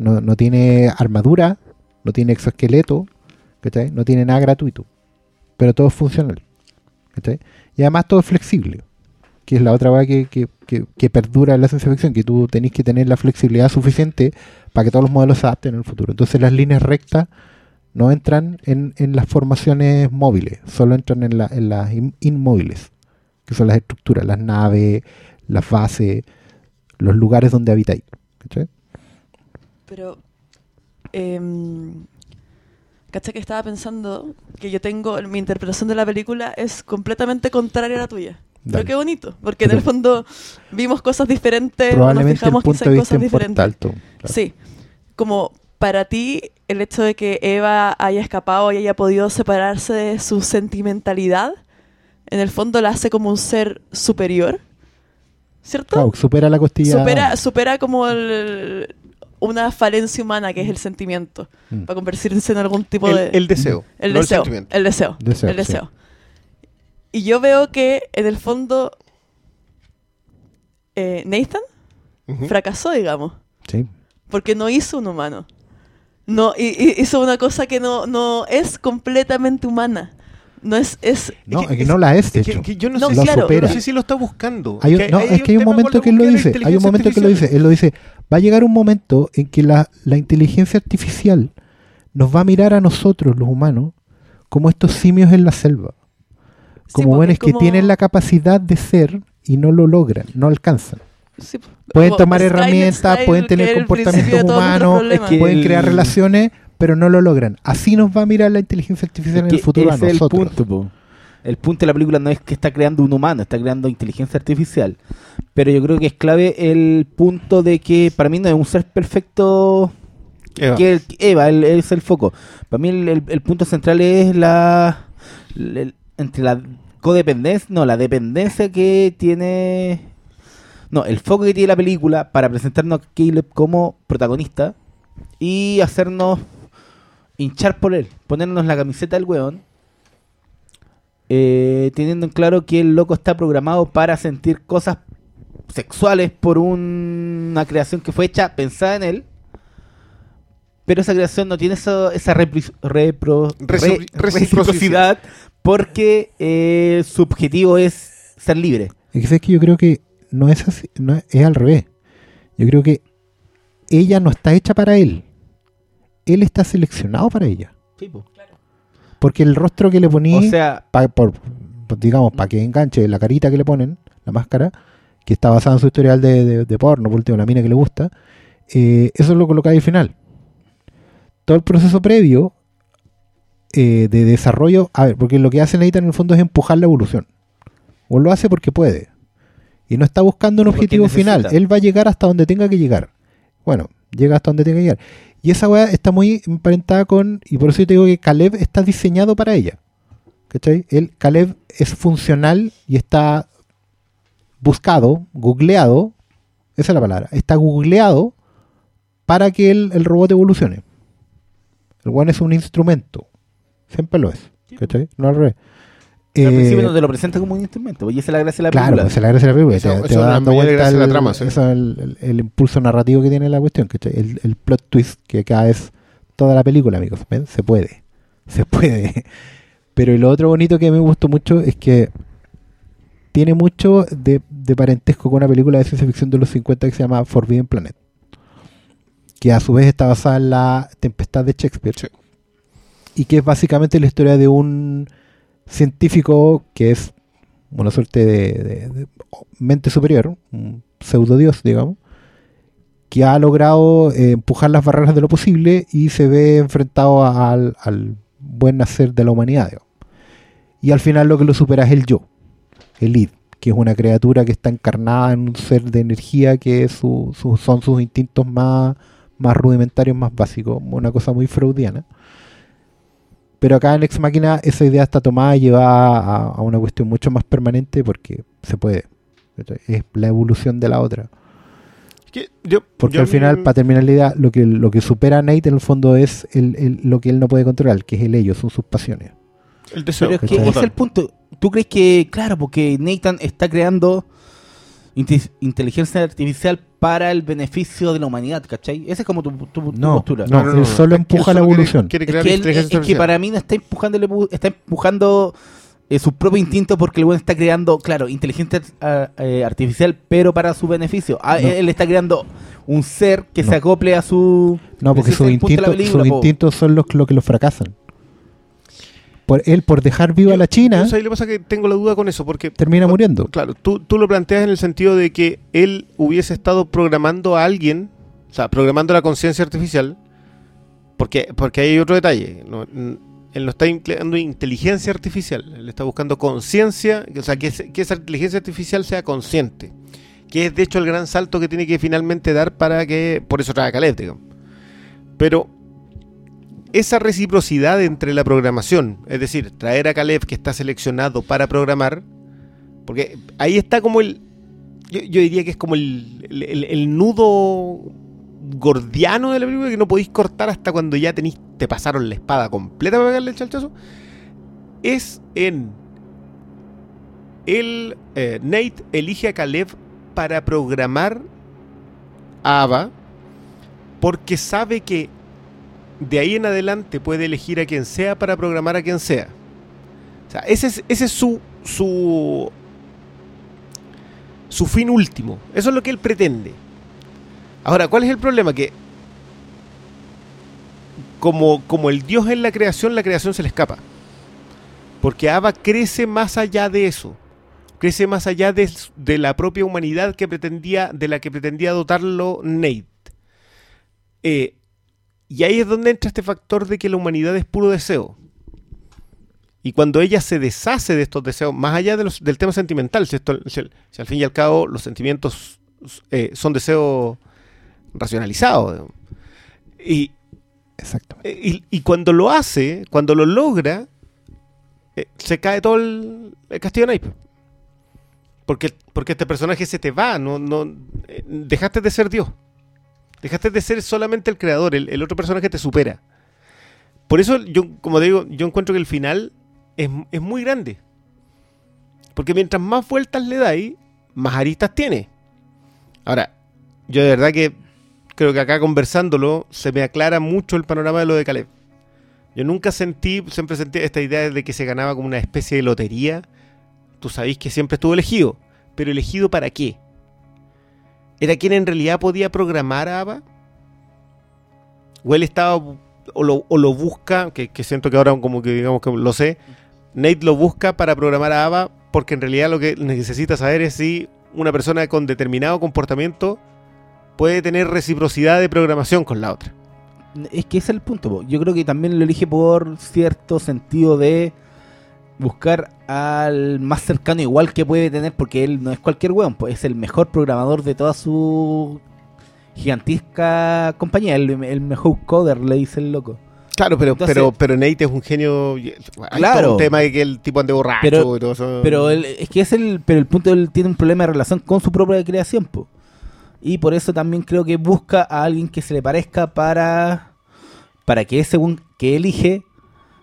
No, tiene armadura, no tiene exoesqueleto, no tiene nada gratuito, pero todo es funcional. Y además todo es flexible, que es la otra cosa que, perdura en la ciencia ficción, que tú tenés que tener la flexibilidad suficiente para que todos los modelos se adapten en el futuro. Entonces las líneas rectas no entran en, las formaciones móviles, solo entran en, la- en las in- inmóviles, que son las estructuras, las naves, las bases, los lugares donde habitáis. ¿cachai? Pero. Eh, ¿Cachai que estaba pensando que yo tengo. Mi interpretación de la película es completamente contraria a la tuya. Dale. Pero qué bonito, porque en el fondo vimos cosas diferentes, nos Probablemente el fijamos punto quizá de vista cosas es diferentes. alto. claro. Sí, como para ti el hecho de que Eva haya escapado y haya podido separarse de su sentimentalidad, en el fondo la hace como un ser superior, ¿cierto? Claro, supera la costilla. supera, supera como el- una falencia humana que es el sentimiento, Mm. para convertirse en algún tipo El, de... el deseo. el no deseo, El deseo, Deseo, el sí. deseo. Y yo veo que en el fondo eh, Nathan fracasó, digamos Sí. porque no hizo un humano. No, y, y hizo una cosa que no, no es completamente humana. No es, es No, que- es que no la es, de Es que- hecho. que yo no, No, sé, Lo claro. supera. no sé si lo está buscando. Hay un- no, es que hay un momento que él lo dice. Hay un momento que lo dice. Él lo dice. Va a llegar un momento en que la, la inteligencia artificial nos va a mirar a nosotros, los humanos, como estos simios en la selva. Sí, Como porque buenos es que tienen la capacidad de ser y no lo logran, no alcanzan. sí, Pueden tomar Skynet herramientas, pueden tener comportamientos humanos, que- pueden el- crear relaciones, pero no lo logran. Así nos va a mirar la inteligencia artificial en que el futuro a es el nosotros. punto, po. El punto de la película no es que está creando un humano, está creando inteligencia artificial. Pero yo creo que es clave el punto de que para mí no es un ser perfecto Eva. que el- Eva, el- es el foco. Para mí el, el- el punto central es la, el- entre la codependencia, no, la dependencia que tiene, no, el foco que tiene la película para presentarnos a Caleb como protagonista y hacernos hinchar por él, ponernos la camiseta del weón, eh, teniendo en claro que el loco está programado para sentir cosas sexuales por un- una creación que fue hecha pensada en él. Pero esa creación no tiene eso- esa repri- repro- re- reciprocidad. porque eh, su objetivo es ser libre. Es que, ¿sabes que yo creo que no es así, no es, es al revés. Yo creo que ella no está hecha para él. Él está seleccionado para ella. Porque el rostro que le ponía, O sea, pa- por, digamos, para que enganche la carita que le ponen, la máscara, que está basada en su historial de, de- de porno, por último, la mina que le gusta, eh, eso lo coloca al final. Todo el proceso previo eh, de desarrollo, a ver, porque lo que hace Nathan en el fondo es empujar la evolución. O lo hace porque puede. Y no está buscando un objetivo final. Él va a llegar hasta donde tenga que llegar. Bueno, llega hasta donde tenga que llegar. Y esa weá está muy emparentada con. Y por eso yo te digo que Caleb está diseñado para ella. ¿Cachai? Él, Caleb es funcional y está buscado, googleado. Esa es la palabra. Está googleado para que el, el robot evolucione. El one es un instrumento. Siempre lo es. ¿Cachai? No al revés. Al Eh, principio no te lo presenta como un instrumento, y esa es la gracia de la Claro, película. esa es la gracia de la película. Eso- te, eso te es va la dando vuelta de la el, trama, sí. eso es el, el- el impulso narrativo que tiene la cuestión. El, el plot twist que acá es toda la película, amigos. ¿Ven? Se puede. Se puede. Pero lo otro bonito que me gustó mucho es que tiene mucho de, de parentesco con una película de ciencia ficción de los 50 que se llama Forbidden Planet. Que a su vez está basada en la Tempestad de Shakespeare. Sí. Y que es básicamente la historia de un científico que es una suerte de, mente superior, un pseudo dios, digamos, que ha logrado eh, empujar las barreras de lo posible y se ve enfrentado al, al buen nacer de la humanidad. Y al final lo que lo supera es el yo, el id, que es una criatura que está encarnada en un ser de energía que su- su- son sus instintos más, más rudimentarios, más básicos, una cosa muy freudiana. Pero acá en Ex Máquina esa idea está tomada y llevada a, a una cuestión mucho más permanente porque se puede. Es la evolución de la otra. Que yo- Porque yo al final, para terminar la idea, lo que, lo que supera a Nate en el fondo es el, el- lo que él no puede controlar, que es el ello, son sus pasiones. El deseo. Pero es que ese es el punto. ¿Tú crees que, claro, porque Nathan está creando inteligencia artificial para el beneficio de la humanidad, ¿cachai? Esa es como tu, tu- tu No, postura. no, él solo empuja él la solo evolución. quiere Es crear que, él- inteligencia es que artificial. para mí no está empujando, está empujando eh, su propio instinto porque el bueno está creando, claro, inteligencia ah, eh, artificial, pero para su beneficio. Ah, No. Él está creando un ser que No. se acople a su... No, porque sus instintos son los, los que lo fracasan. Por él, por dejar viva a la China, lo que pasa que tengo la duda con eso, porque termina muriendo. Claro, tú, tú lo planteas en el sentido de que él hubiese estado programando a alguien, o sea, programando la conciencia artificial, porque, porque hay otro detalle. no- él no está empleando inteligencia artificial, él está buscando conciencia, o sea, que, esa inteligencia artificial sea consciente. Que es de hecho el gran salto que tiene que finalmente dar para que. Por eso trae Caleb, digamos. Pero esa reciprocidad entre la programación, es decir, traer a Caleb que está seleccionado para programar, porque ahí está como el. Yo, diría que es como el, el- el- el nudo gordiano de la película que no podéis cortar hasta cuando ya tenéis, te pasaron la espada completa para pegarle el chalchazo. Es en. El, eh, Nate elige a Caleb para programar a Ava porque sabe que de ahí en adelante puede elegir a quien sea para programar a quien sea. O sea, ese es, su, su, su fin último. Eso es lo que él pretende. Ahora, ¿cuál es el problema? Que como, como el Dios en la creación, la creación se le escapa. Porque Ava crece más allá de eso. Crece más allá de la propia humanidad que pretendía, de la que pretendía dotarlo Nate. Eh, y ahí es donde entra este factor de que la humanidad es puro deseo. Y cuando ella se deshace de estos deseos, más allá de los- del tema sentimental, si, esto- si al- si al fin y al cabo los sentimientos eh, son deseos racionalizados. Y, Exactamente. eh, y, y cuando lo hace, cuando lo logra, eh, se cae todo el, el castillo de naipes. Porque, porque este personaje se te va, no, no, eh, dejaste de ser Dios. Dejaste de ser solamente el creador, el, otro personaje te supera. Por eso, yo, como te digo, yo encuentro que el final es, es muy grande. Porque mientras más vueltas le dais, más aristas tiene. Ahora, yo de verdad que creo que acá conversándolo se me aclara mucho el panorama de lo de Caleb. Yo nunca sentí, siempre sentí esta idea de que se ganaba como una especie de lotería. Tú sabéis que siempre estuvo elegido, pero elegido para qué? ¿Era quien en realidad podía programar a Ava? ¿O él estaba, o lo, busca, que, siento que ahora como que digamos que lo sé, Nate lo busca para programar a Ava porque en realidad lo que necesita saber es si una persona con determinado comportamiento puede tener reciprocidad de programación con la otra. Es que ese es el punto. Yo creo que también lo elige por cierto sentido de buscar al más cercano igual que puede tener, porque él no es cualquier weón, pues es el mejor programador de toda su gigantesca compañía, el, el mejor coder, le dice el loco. Claro, pero, Entonces- pero, pero Nate es un genio. Hay Claro. todo un tema de que el tipo ande borracho Pero- y todo eso. Pero él- es que es el, pero el punto él tiene un problema de relación con su propia creación, po. Y por eso también creo que busca a alguien que se le parezca para para que ese que elige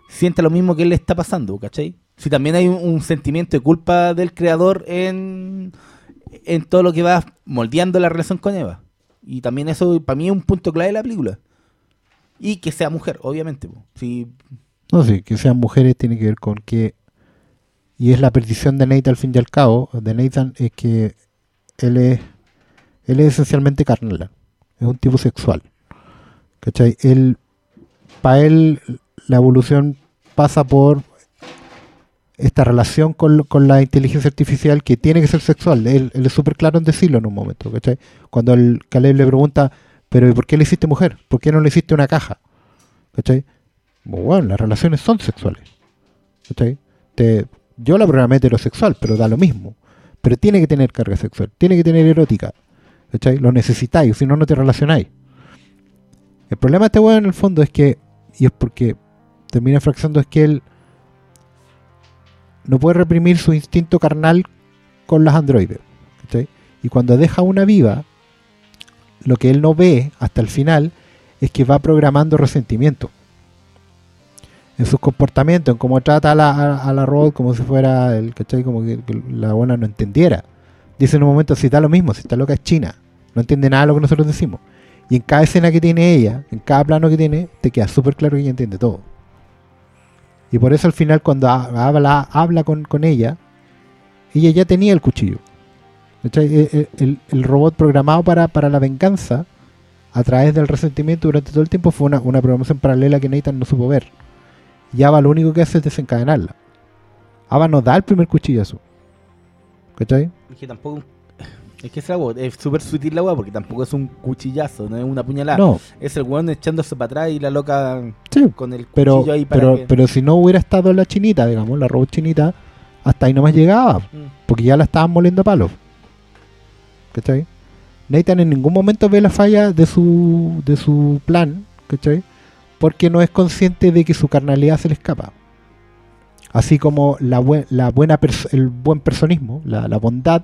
sienta lo mismo que él le está pasando, ¿cachai? Si también hay un, sentimiento de culpa del creador en, en todo lo que va moldeando la relación con Eva. Y también eso para mí es un punto clave de la película. Y que sea mujer, obviamente. Si, No sé, que sean mujeres tiene que ver con que. Y es la perdición de Nate al fin y al cabo. De Nathan es que él es. Él es esencialmente carnal. Es un tipo sexual. ¿Cachai? Él. Para él, la evolución pasa por esta relación con, con la inteligencia artificial que tiene que ser sexual. Él, es súper claro en decirlo en un momento. ¿cachai? Cuando el Caleb le pregunta, pero ¿y por qué le hiciste mujer? ¿Por qué no le hiciste una caja? ¿Cachai? Bueno, las relaciones son sexuales. yo la programé heterosexual, pero da lo mismo. Pero tiene que tener carga sexual, tiene que tener erótica. ¿cachai? Lo necesitáis, si no, no te relacionáis. El problema de este weón en el fondo es que, y es porque termina fraccionando, es que él no puede reprimir su instinto carnal con las androides. Y cuando deja una viva, lo que él no ve hasta el final es que va programando resentimiento en sus comportamientos, en cómo trata a la, a, la robot como si fuera el ¿cachai? como que, que la buena no entendiera. Dice en un momento, si está lo mismo, si está loca es China, no entiende nada de lo que nosotros decimos. Y en cada escena que tiene ella, en cada plano que tiene, te queda súper claro que ella entiende todo. Y por eso al final cuando ha- habla, habla con, con ella, ella ya tenía el cuchillo. ¿Cachai? El, el- robot programado para, para la venganza, a través del resentimiento durante todo el tiempo, fue una, una programación paralela que Nathan no supo ver. Y Ava lo único que hace es desencadenarla. Ava no da el primer cuchillazo. ¿Cachai? Es que tampoco. Es que esa weá, es súper sutil la weá porque tampoco es un cuchillazo, no es una puñalada. No, Es el weón echándose para atrás y la loca sí, con el pero, cuchillo ahí para pero, que- pero si no hubiera estado la chinita, digamos, la robot chinita, hasta ahí nomás llegaba. Mm. porque ya la estaban moliendo a palos. ¿Cachai? Nathan en ningún momento ve la falla de su, de su plan, ¿cachai? Porque no es consciente de que su carnalidad se le escapa. Así como la, bue- la buena el buen personismo, la, la bondad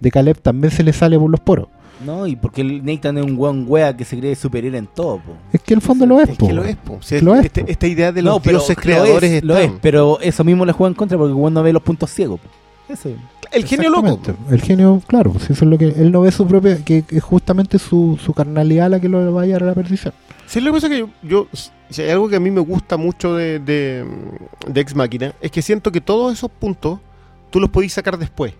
de Caleb también se le sale por los poros. No, y porque el Nathan es un weón wea que se cree superior en todo, po. Es que en el fondo lo es, Es po. que lo es, po. Si Lo es, este- po. esta idea de los no, pero dioses lo creadores es, lo es, pero eso mismo le juega en contra porque el weón no ve los puntos ciegos. po. Eso. El genio loco. Exactamente. El genio, claro, pues eso es lo que él no ve su propia, que que es justamente su, su carnalidad la que lo va a llevar a la perdición. Sí, lo que pasa es que yo, yo- si hay algo que a mí me gusta mucho de, de, de Ex Máquina, es que siento que todos esos puntos tú los podís sacar después.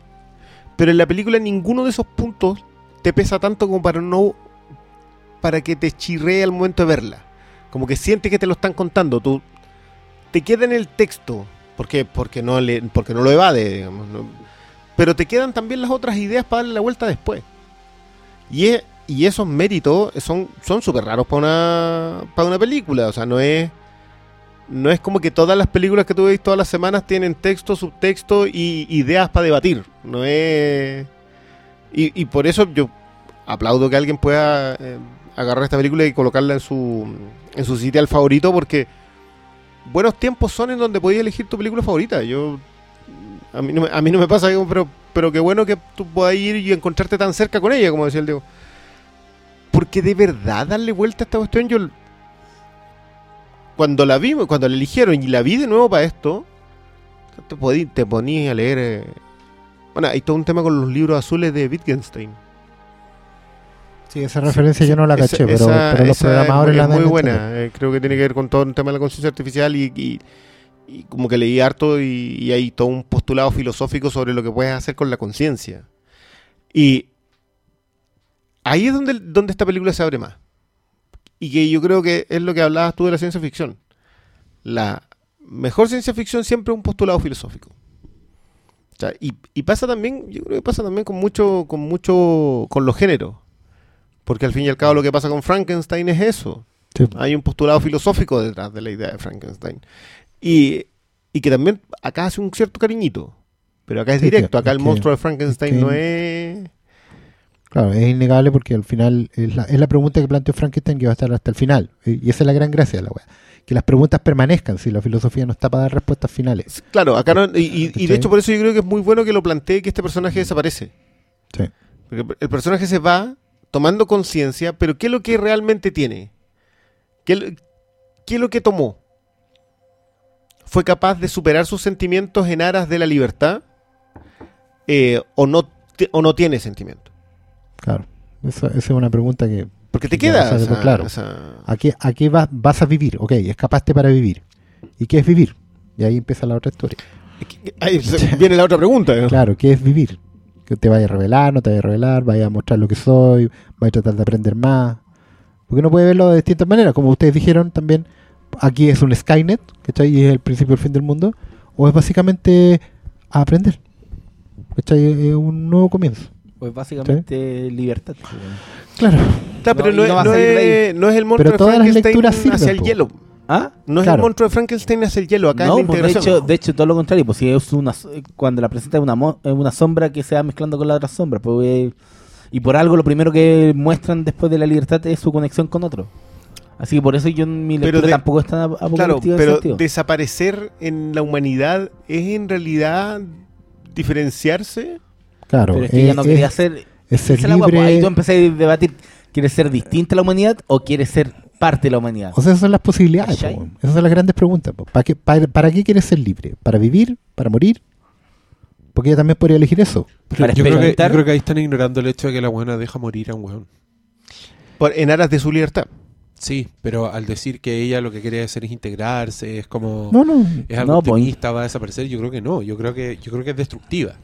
Pero en la película ninguno de esos puntos te pesa tanto como para no para que te chirree al momento de verla. Como que sientes que te lo están contando. Tú te queda en el texto, porque porque no le, porque no lo evade, digamos, pero te quedan también las otras ideas para darle la vuelta después. Y, es- y esos méritos son son súper raros para una, para una película. O sea, no es, no es como que todas las películas que tú veis todas las semanas tienen texto, subtexto y ideas para debatir. No es... Y, por eso yo aplaudo que alguien pueda eh, agarrar esta película y colocarla en su, en su sitial favorito porque buenos tiempos son en donde podías elegir tu película favorita. Yo a mí no a mí no me pasa, pero, pero qué bueno que tú puedas ir y encontrarte tan cerca con ella, como decía el Diego. Porque de verdad darle vuelta a esta cuestión, yo cuando la vi, cuando la eligieron y la vi de nuevo para esto, te, podí- te ponías a leer. eh, Bueno, hay todo un tema con los libros azules de Wittgenstein. Sí, esa referencia yo no la Esa- caché, pero, esa- pero los programadores es la muy, es muy entendido. buena. eh, creo que tiene que ver con todo el tema de la conciencia artificial y, y- y como que leí harto y, y hay todo un postulado filosófico sobre lo que puedes hacer con la conciencia. Y ahí es donde, donde esta película se abre más. Y que yo creo que es lo que hablabas tú de la ciencia ficción. La mejor ciencia ficción siempre es un postulado filosófico. O sea, y, y pasa también, yo creo que pasa también con mucho, con mucho, con los géneros. Porque al fin y al cabo lo que pasa con Frankenstein es eso. Sí. Hay un postulado filosófico detrás de la idea de Frankenstein. Y, y que también acá hace un cierto cariñito. Pero acá es directo. Acá el monstruo de Frankenstein no es... Claro, es innegable porque al final es la, es la pregunta que planteó Frankenstein que va a estar hasta el final. Y esa es la gran gracia de la weá. Que las preguntas permanezcan si la filosofía no está para dar respuestas finales. Claro, acá no... Y, de hecho por eso yo creo que es muy bueno que lo plantee que este personaje desaparece. Sí. Porque el personaje se va tomando conciencia, pero ¿qué es lo que realmente tiene? ¿Qué, es lo- qué es lo que tomó? ¿Fue capaz de superar sus sentimientos en aras de la libertad? Eh, o, no, ¿O no tiene sentimiento? Claro. Eso- esa es una pregunta que... Porque te queda... o sea, esa- claro. esa- ¿A qué, a qué vas, vas a vivir? Ok, escapaste para vivir. ¿Y qué es vivir? Y ahí empieza la otra historia. Ahí viene la otra pregunta. ¿no? Claro, ¿qué es vivir? Que te vaya a revelar, no te vaya a revelar, vaya a mostrar lo que soy, vaya a tratar de aprender más. Porque uno puede verlo de distintas maneras, como ustedes dijeron también, aquí es un Skynet, ¿cachai? Y es el principio del fin del mundo, o es básicamente a aprender. ¿Cachai? Es un nuevo comienzo. Pues básicamente libertad. pues. Claro. Claro, pero No, no, es, no de es- no es el monstruo Pero de Frankenstein sirven, hacia el po. hielo. ¿Ah? No es Claro. el monstruo de Frankenstein hacia el hielo. Acá no, es la pues de integración. hecho, de hecho, todo lo contrario, pues si es una cuando la presenta es una, es una sombra que se va mezclando con la otra sombra, pues eh, y por algo lo primero que muestran después de la libertad es su conexión con otro. Así que por eso yo en mi Pero lectura de- tampoco es tan Claro, en pero sentido. desaparecer en la humanidad es en realidad diferenciarse. Claro. Pero es que ella no quería ser es ser libre. Ahí tú empecé a debatir ¿Quieres ser distinta a la humanidad o quieres ser parte de la humanidad? O sea, esas son las posibilidades. Esas son las grandes preguntas. po. ¿Para, qué, para, para qué quieres ser libre? ¿Para vivir? ¿Para morir? Porque ella también podría elegir eso. Para yo, creo que, yo creo que ahí están ignorando el hecho de que la buena deja morir a un weón. Por- en aras de su libertad. Sí, pero al decir que ella lo que quiere hacer es integrarse, es como No, no. es algo No, optimista, va a desaparecer, yo creo que no, yo creo que yo creo que es destructiva.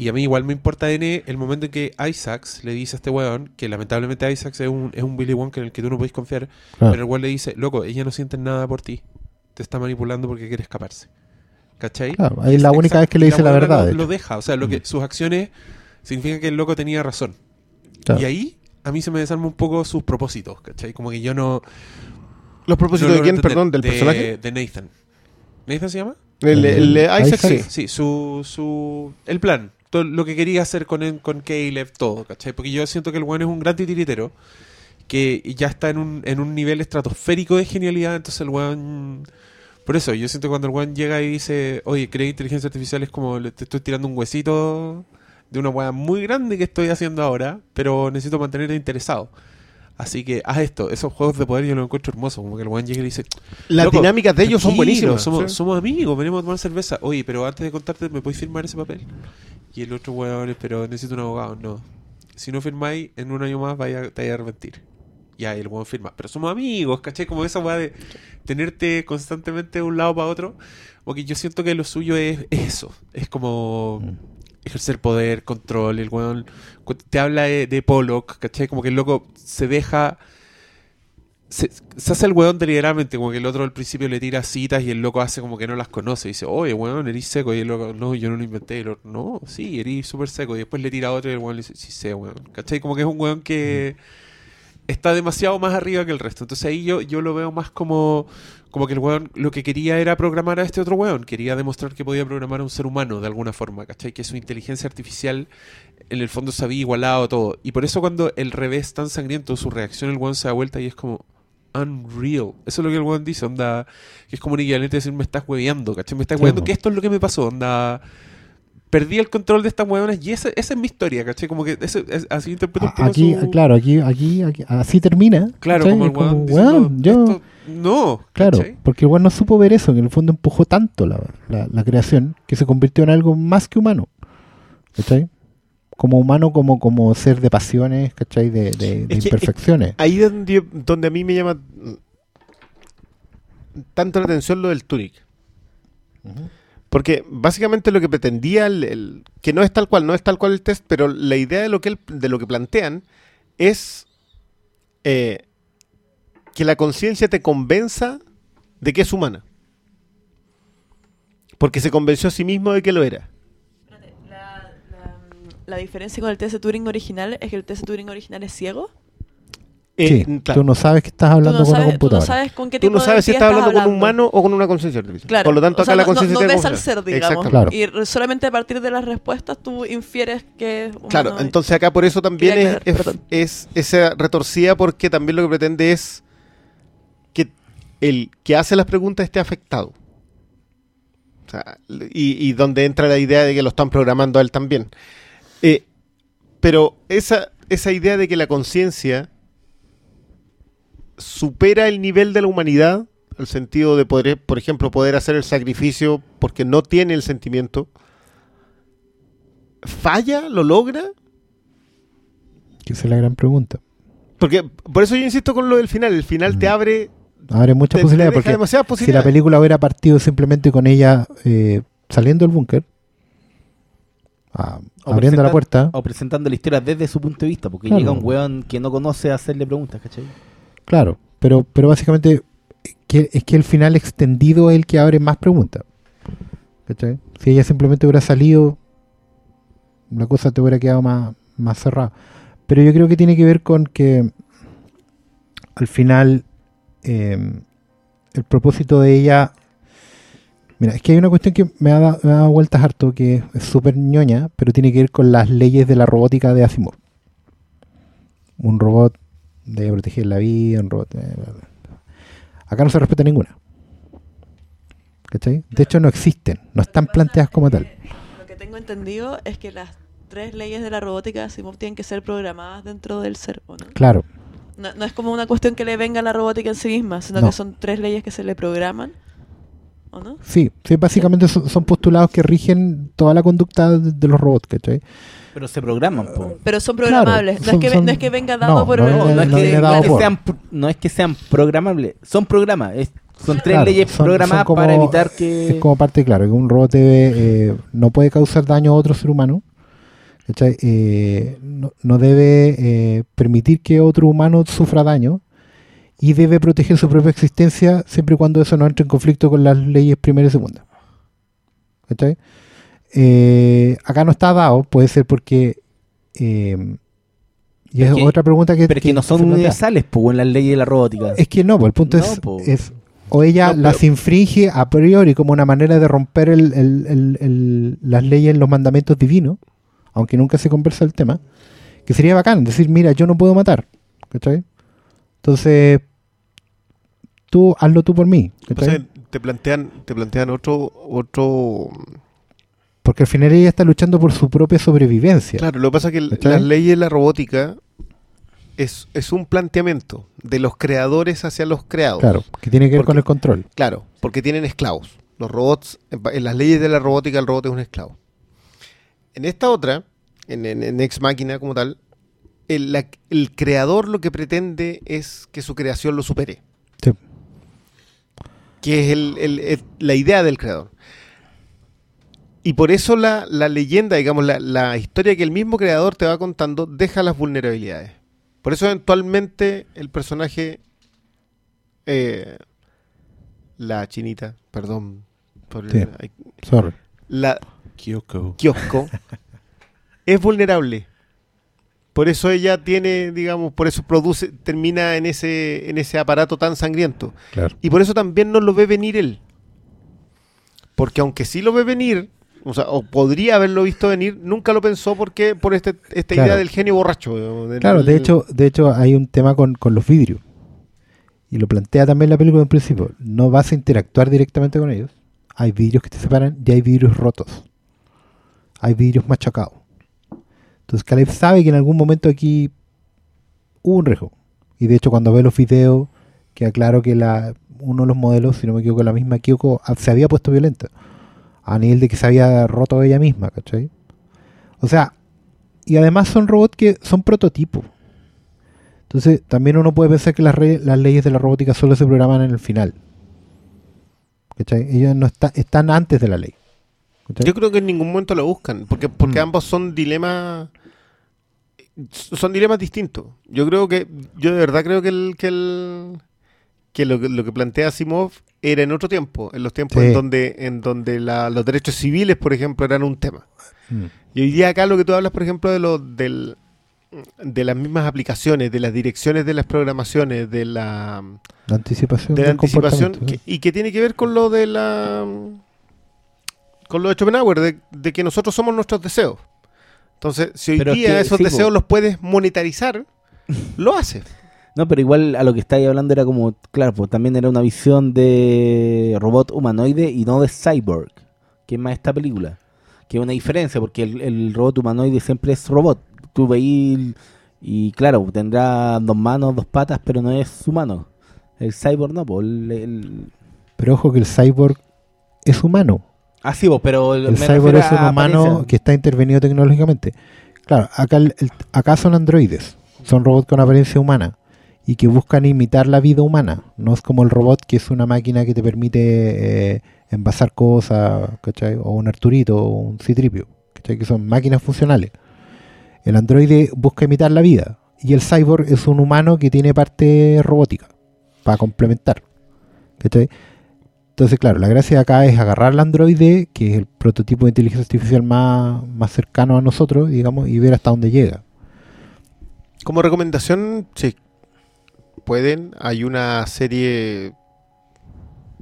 Y a mí igual me importa N el momento en que Isaacs le dice a este weón, que lamentablemente Isaacs es un, es un Billy Wonka en el que tú no puedes confiar, Claro. pero el weón le dice, loco, ella no siente nada por ti, te está manipulando porque quiere escaparse. ¿Cachai? Claro, ahí es la única vez que le dice la verdad, Lo, deja, o sea, lo que, Mm. sus acciones significan que el loco tenía razón. Claro. Y ahí a mí se me desarma un poco sus propósitos, ¿cachai? Como que yo no... ¿Los propósitos no de quién, entender. perdón? ¿Del De- personaje? De Nathan. ¿Nathan se llama? El, el de Isaac, Isaac. sí. Sí, su, su... El plan. Lo que quería hacer con, él- con Caleb, todo, ¿cachai? Porque yo siento que el weón es un gran titiritero que ya está en un, en un nivel estratosférico de genialidad, entonces el weón... Por eso, yo siento que cuando el weón llega y dice, oye, cree inteligencia artificial es como te estoy tirando un huesito de una weá muy grande que estoy haciendo ahora, pero necesito mantenerte interesado. Así que haz esto, esos juegos de poder yo los encuentro hermosos, como que el weón llega y le dice, Las dinámicas de ellos son buenísimas. Somos, sí. somos amigos, venimos a tomar cerveza. Oye, pero antes de contarte, ¿me podéis firmar ese papel? Y el otro weón, pero necesito un abogado. No. Si no firmáis, en un año más vaya, te vaya a arrepentir. Ya, el weón firma. Pero somos amigos, ¿cachai? Como esa weá de tenerte constantemente de un lado para otro. Porque yo siento que lo suyo es, es eso. Es como ejercer poder, control. El weón te habla de, de Pollock, ¿cachai? Como que el loco se deja se, hace el weón deliberadamente, como que el otro al principio le tira citas y el loco hace como que no las conoce. Y dice, oye, weón, eres seco. Y el loco, no, yo no lo inventé. No, sí, eres súper seco. Y después le tira otro y el weón le dice, sí sé, weón. ¿Cachai? Como que es un weón que está demasiado más arriba que el resto. Entonces ahí yo, yo lo veo más como, como que el weón lo que quería era programar a este otro weón. Quería demostrar que podía programar a un ser humano de alguna forma, ¿cachai? Que su inteligencia artificial en el fondo se había igualado todo. Y por eso cuando el revés tan sangriento, su reacción, el weón se da vuelta y es como unreal. Eso es lo que el weón dice, onda, que es como un equivalente a decir me estás hueveando, ¿cachai? Me estás hueveando, que esto es lo que me pasó, onda. Perdí el control de estas huevonas y esa, esa es mi historia, ¿cachai? Como que ese- es- así interpreto un poco Aquí, su- claro, aquí, aquí, aquí- así termina. Claro, ¿cachai? como el como, diciendo, yo, esto- no, claro, ¿cachai? porque el weón no supo ver eso, que en el fondo empujó tanto la, la, la creación que se convirtió en algo más que humano. ¿Cachai? Como humano, como, como ser de pasiones, ¿cachai? De, de, de Es que- imperfecciones. Ahí es donde, donde a mí me llama tanto la atención lo del Tunic. Porque básicamente lo que pretendía, el, el- que no es tal cual, no es tal cual el test, pero la idea de lo que, él- de lo que plantean es eh, que la conciencia te convenza de que es humana. Porque se convenció a sí mismo de que lo era. La, la- la diferencia con el test de Turing original es que el test de Turing original es ciego. Eh, sí, claro. tú no sabes que estás Tú hablando no, con una sabes, tú no computadora. sabes con qué Tú tipo no sabes si estás hablando con un humano o con una conciencia artificial. Claro. Por lo tanto, o sea, acá la no- no- conciencia no, tiene ves al ser, digamos. Claro. Y solamente a partir de las respuestas tú infieres que Claro, entonces acá por eso también es, es, es esa retorcida porque también lo que pretende es que el que hace las preguntas esté afectado. O sea, y, y donde entra la idea de que lo están programando a él también. Eh, pero esa, esa idea de que la conciencia supera el nivel de la humanidad, el sentido de poder, por ejemplo, poder hacer el sacrificio porque no tiene el sentimiento, ¿falla? ¿Lo logra? Que esa es la gran pregunta. Porque por eso yo insisto con lo del final. El final te Mm. abre. Abre muchas te- te posibilidades deja porque demasiadas si la película hubiera partido simplemente con ella eh, saliendo del búnker, ah, abriendo la puerta, O presentando la historia desde su punto de vista, porque Claro. llega un weón que no conoce a hacerle preguntas, ¿cachai? Claro, pero, pero básicamente es que el final extendido es el que abre más preguntas. ¿Cachai? Si ella simplemente hubiera salido, la cosa te hubiera quedado más, más cerrada. Pero yo creo que tiene que ver con que al final eh, el propósito de ella. Mira, es que hay una cuestión que me ha, da- me ha dado vueltas harto, que es súper ñoña, pero tiene que ver con las leyes de la robótica de Asimov. Un robot debe proteger la vida, un robot. eh. Acá no se respeta ninguna. ¿Cachai? De hecho, no existen, no están planteadas como tal. Lo que tengo entendido es que las tres leyes de la robótica de Asimov tienen que ser programadas dentro del ser, ¿o no? Claro. No, no es como una cuestión que le venga a la robótica en sí misma, sino No. que son tres leyes que se le programan, ¿o no? Sí, sí básicamente son, son postulados que rigen toda la conducta de, de los robots, ¿cachai? Pero se programan, po. Pero son Claro, programables, no, son- es que, son- no es que venga dado no, por... no el- No, no es que, es sean, no es que sean programables, son programas. es- son tres Claro, leyes son- programadas son como- para evitar que. Es como parte, claro, que un robot debe, eh, no puede causar daño a otro ser humano. Eh, no, no debe eh, permitir que otro humano sufra daño y debe proteger su propia existencia siempre y cuando eso no entre en conflicto con las leyes primera y segunda. ¿cachai? Eh, acá no está dado, puede ser porque... eh, y es Es que- otra pregunta que... pero es que no son universales, po, en las leyes de la robótica. Es que no, pues, el punto No, es, es o ella No, las infringe a priori como una manera de romper el- el- el- el- las leyes, los mandamientos divinos, aunque nunca se conversa el tema, que sería bacán, decir, mira, yo no puedo matar, ¿cachai? Entonces, tú hazlo tú por mí, te plantean, te plantean otro, otro Porque al final ella está luchando por su propia sobrevivencia. Claro, lo que pasa es que las leyes de la robótica es, es un planteamiento de los creadores hacia los creados. Claro, que tiene que ver Porque- con el control. Claro, porque tienen esclavos. Los robots, en las leyes de la robótica, el robot es un esclavo. En esta otra, en, en, en Ex Máquina como tal, el, la- el creador lo que pretende es que su creación lo supere. Sí. Que es el- el- el- la idea del creador. Y por eso la, la leyenda, digamos, la, la historia que el mismo creador te va contando, deja las vulnerabilidades. Por eso eventualmente el personaje, eh, la chinita, perdón, por el- ay, Sorry. la Kyoko. kiosco, es vulnerable. Por eso ella tiene, digamos, por eso produce, termina en ese, en ese aparato tan sangriento. Claro. Y por eso también no lo ve venir él. Porque aunque sí lo ve venir, o sea, o podría haberlo visto venir, nunca lo pensó porque por este, esta Claro. idea del genio borracho. digamos, del- Claro, de hecho, de hecho hay un tema con, con los vidrios. Y lo plantea también la película en principio. No vas a interactuar directamente con ellos. Hay vidrios que te separan y hay vidrios rotos. Hay vidrios machacados. Entonces Caleb sabe que en algún momento aquí hubo un riesgo. Y de hecho cuando ve los videos, queda claro que la, uno de los modelos, si no me equivoco, la misma Kyoko, ah, se había puesto violenta. A nivel de que se había roto ella misma, ¿cachai? O sea, y además son robots que son prototipos. Entonces, también uno puede pensar que las, re- las leyes de la robótica solo se programan en el final. ¿Cachai? Ellos no está- están antes de la ley. ¿Cachai? Yo creo que en ningún momento lo buscan, porque, porque Mm. ambos son dilemas son dilemas distintos. Yo creo que, yo de verdad creo que el, que el que lo, que- lo que plantea Asimov era en otro tiempo, en los tiempos Sí. en donde, en donde la- los derechos civiles, por ejemplo, eran un tema. Mm. Y hoy día acá lo que tú hablas, por ejemplo, de lo, del, de las mismas aplicaciones, de las direcciones de las programaciones, de la, La anticipación. de la anticipación, que- y que tiene que ver con lo de la con lo de Schopenhauer, de, de que nosotros somos nuestros deseos. Entonces, si hoy Pero es día que, esos sí, po. deseos los puedes monetarizar, lo hace. No, pero igual a lo que estáis hablando era como, claro, pues también era una visión de robot humanoide y no de cyborg, que es más esta película. Que es una diferencia, porque el, el robot humanoide siempre es robot. Tú veis y claro, tendrá dos manos, dos patas, pero no es humano. El cyborg no, pues el... el- Pero ojo que el cyborg es humano. Ah, sí, pues, pero El cyborg es un humano apariencia. que está intervenido tecnológicamente. Claro, acá, el- el- acá son androides. Son robots con apariencia humana. Y que buscan imitar la vida humana. No es como el robot que es una máquina que te permite eh, envasar cosas, ¿cachai? O un Arturito, o un Citripio, ¿cachai? Que son máquinas funcionales. El androide busca imitar la vida. Y el cyborg es un humano que tiene parte robótica. Para complementar. ¿cachai? Entonces, claro, la gracia de acá es agarrar al androide, que es el prototipo de inteligencia artificial más, más cercano a nosotros, digamos, y ver hasta dónde llega. Como recomendación, sí, pueden. Hay una serie,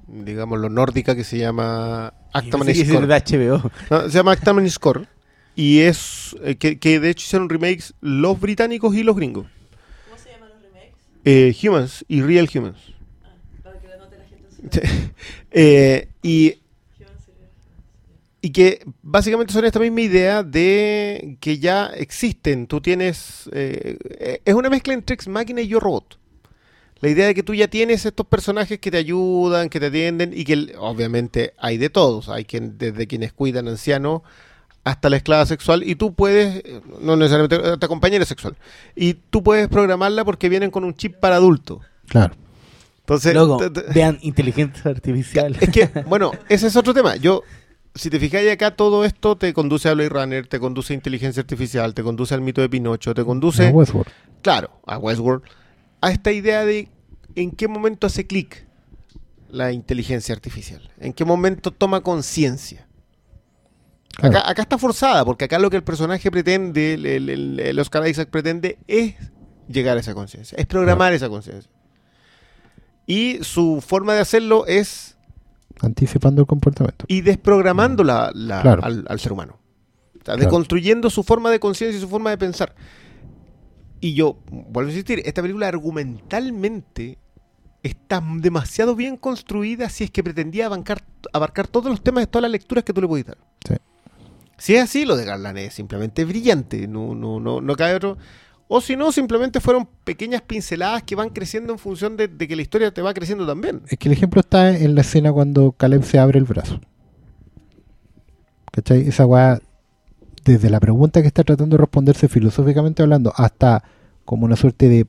digamos, lo nórdica que se llama Actaman que Score. HBO. No, se llama Actaman Score. Y es eh, que, que de hecho hicieron remakes los británicos y los gringos. ¿Cómo se llaman los remakes? Eh, humans y Real Humans. Para que lo note la gente. Eh, y, y que básicamente son esta misma idea de que ya existen. Tú tienes. eh, eh, es una mezcla entre Ex Máquina y Yo Robot. La idea de que tú ya tienes estos personajes que te ayudan, que te atienden y que obviamente hay de todos. Hay quien, desde quienes cuidan ancianos hasta la esclava sexual y tú puedes, eh, no necesariamente, hasta compañera sexual. Y tú puedes programarla porque vienen con un chip para adulto. Claro. Entonces, te- vean inteligencia artificial. es que, bueno, ese es otro tema. Yo, si te fijáis acá, todo esto te conduce a Blade Runner, te conduce a inteligencia artificial, te conduce al mito de Pinocho, te conduce, No, Westworld. claro, a Westworld, a esta idea de en qué momento hace clic la inteligencia artificial, en qué momento toma conciencia. Claro. Acá, acá está forzada, porque acá lo que el personaje pretende, el, el- el- el Oscar Isaac pretende, es llegar a esa conciencia, es programar esa conciencia. Y su forma de hacerlo es Anticipando el comportamiento. y desprogramando la, la- Claro. al, al ser humano. O sea, Claro. deconstruyendo su forma de conciencia y su forma de pensar. Y yo, vuelvo a insistir, esta película argumentalmente está demasiado bien construida si es que pretendía abarcar, abarcar todos los temas de todas las lecturas que tú le puedes dar. Sí. Si es así, lo de Garland es simplemente brillante, no, no, no, no cabe otro. O si no, simplemente fueron pequeñas pinceladas que van creciendo en función de, de que la historia te va creciendo también. Es que el ejemplo está en la escena cuando Caleb se abre el brazo. ¿Cachai? Esa weá, desde la pregunta que está tratando de responderse filosóficamente hablando hasta como una suerte de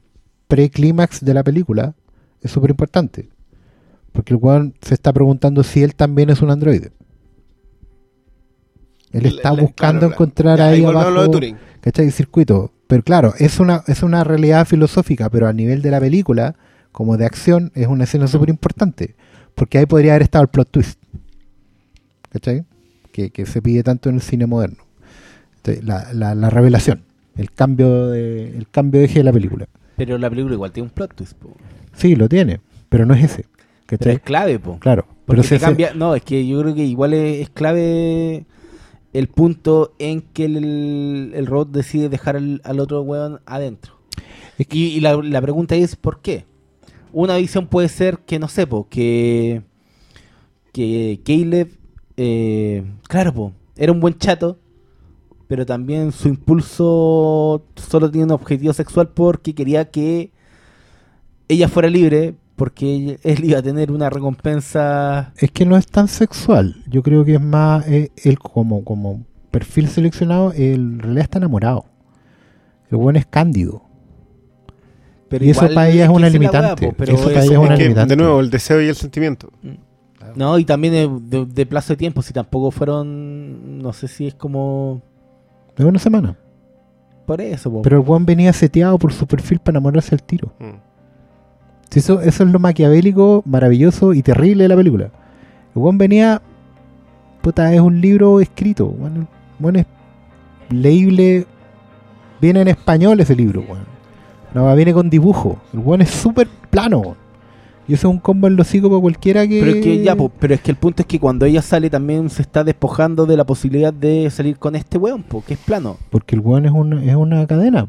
preclímax de la película, es súper importante. Porque el weón se está preguntando si él también es un androide. Él está la- buscando claro, encontrar ya, ahí abajo, Turing. ¿cachai? Circuito. Pero claro, es una, es una realidad filosófica, pero a nivel de la película, como de acción, es una escena súper importante. Porque ahí podría haber estado el plot twist. ¿Cachai? Que, que se pide tanto en el cine moderno. Entonces, La, la, la revelación, el cambio de, el cambio de eje de la película. Pero la película igual tiene un plot twist, po. Sí, lo tiene, pero no es ese. Pero es clave, po. Claro. Porque Pero ese- cambia, no, es que yo creo que igual es, es clave el punto en que el, el robot decide dejar al, al otro weón adentro. Es que- Y, y la, la pregunta es ¿por qué? Una visión puede ser que, no sé, po, que, que Caleb, eh, claro, po, era un buen chato, pero también su impulso solo tiene un objetivo sexual porque quería que ella fuera libre, porque él iba a tener una recompensa Es que no es tan sexual. Yo creo que es más eh, él como, como perfil seleccionado, él en realidad está enamorado. El buen es cándido. Pero Y eso para ella es una limitante. pero Eso para ella es una que, limitante. de nuevo, el deseo y el sentimiento. No, y también de, de- de plazo de tiempo, si tampoco fueron, no sé si es como De una semana. por eso. po. Pero el buen venía seteado por su perfil para enamorarse al tiro. Mm. Si eso, eso es lo maquiavélico, maravilloso y terrible de la película. El venía. Puta, es un libro escrito. Bueno, bueno, es leíble. Viene en español ese libro, weón. No, viene con dibujo. El buen es súper plano. weón. Y eso es un combo en los hocico para cualquiera que. Pero es que ya, po, pero es que el punto es que cuando ella sale también se está despojando de la posibilidad de salir con este weón, po, que es plano. Porque el buen es una, es una cadena.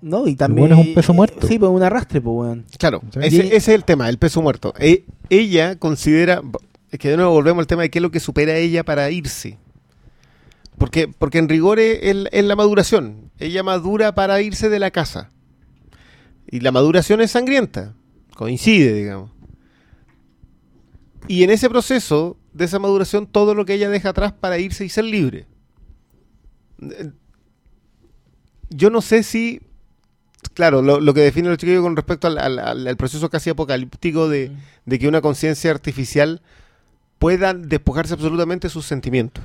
¿No? Y también. es un peso muerto. Sí, pues un arrastre, pues weón. Claro, ¿Sí? ese, es el tema, el peso muerto. E- ella considera, es que de nuevo volvemos al tema de qué es lo que supera a ella para irse. Porque, porque en rigor es, es- la maduración. Ella madura para irse de la casa. Y la maduración es sangrienta. Coincide, digamos. Y en ese proceso de esa maduración, todo lo que ella deja atrás para irse y ser libre. Yo no sé si Claro, lo, lo que define los chiquillos con respecto al, al- al- al proceso casi apocalíptico de, de que una conciencia artificial pueda despojarse absolutamente de sus sentimientos.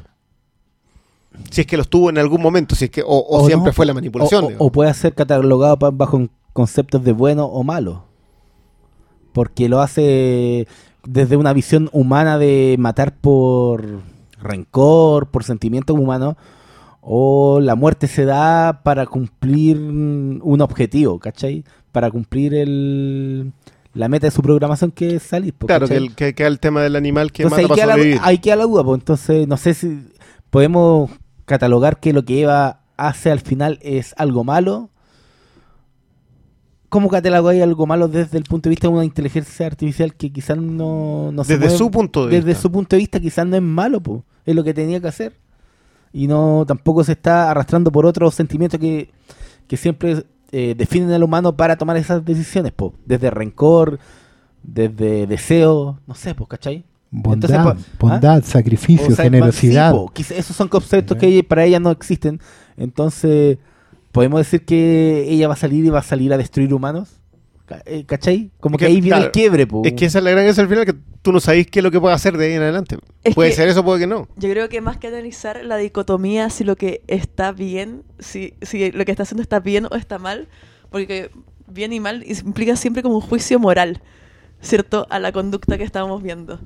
Si es que los tuvo en algún momento, si es que, o, o O siempre no, fue la manipulación. o- o puede ser catalogado bajo conceptos de bueno o malo. Porque lo hace desde una visión humana de matar por rencor, por sentimientos humanos, o la muerte se da para cumplir un objetivo, ¿cachai? Para cumplir el, la meta de su programación que es salir. po, claro, que, el, que queda el tema del animal que Entonces mata para sobrevivir. la, ahí queda la duda, pues entonces no sé si podemos catalogar que lo que Eva hace al final es algo malo. ¿Cómo catalogáis algo malo desde el punto de vista de una inteligencia artificial que quizás no, no se Desde mueve- su punto de Desde vista. su punto de vista quizás no es malo, pues es lo que tenía que hacer. Y no tampoco se está arrastrando por otros sentimientos que, que siempre eh, definen al humano para tomar esas decisiones, po. desde rencor, desde deseo, no sé, pues, ¿cachai? Bondad, Entonces, po- ¿ah? bondad, sacrificio, O sea, generosidad. sí, esos son conceptos que para ella no existen. Entonces, ¿podemos decir que ella va a salir y va a salir a destruir humanos? Eh, ¿Cachai? Como que, Que, ahí viene claro, el quiebre, po. Es que esa es la gran gracia al final, que tú no sabéis qué es lo que puede hacer de ahí en adelante. Es puede que- ser eso, puede que no. Yo creo que más que analizar la dicotomía, si lo que está bien, si, si lo que está haciendo está bien o está mal, porque bien y mal implica siempre como un juicio moral, ¿cierto? A la conducta que estamos viendo.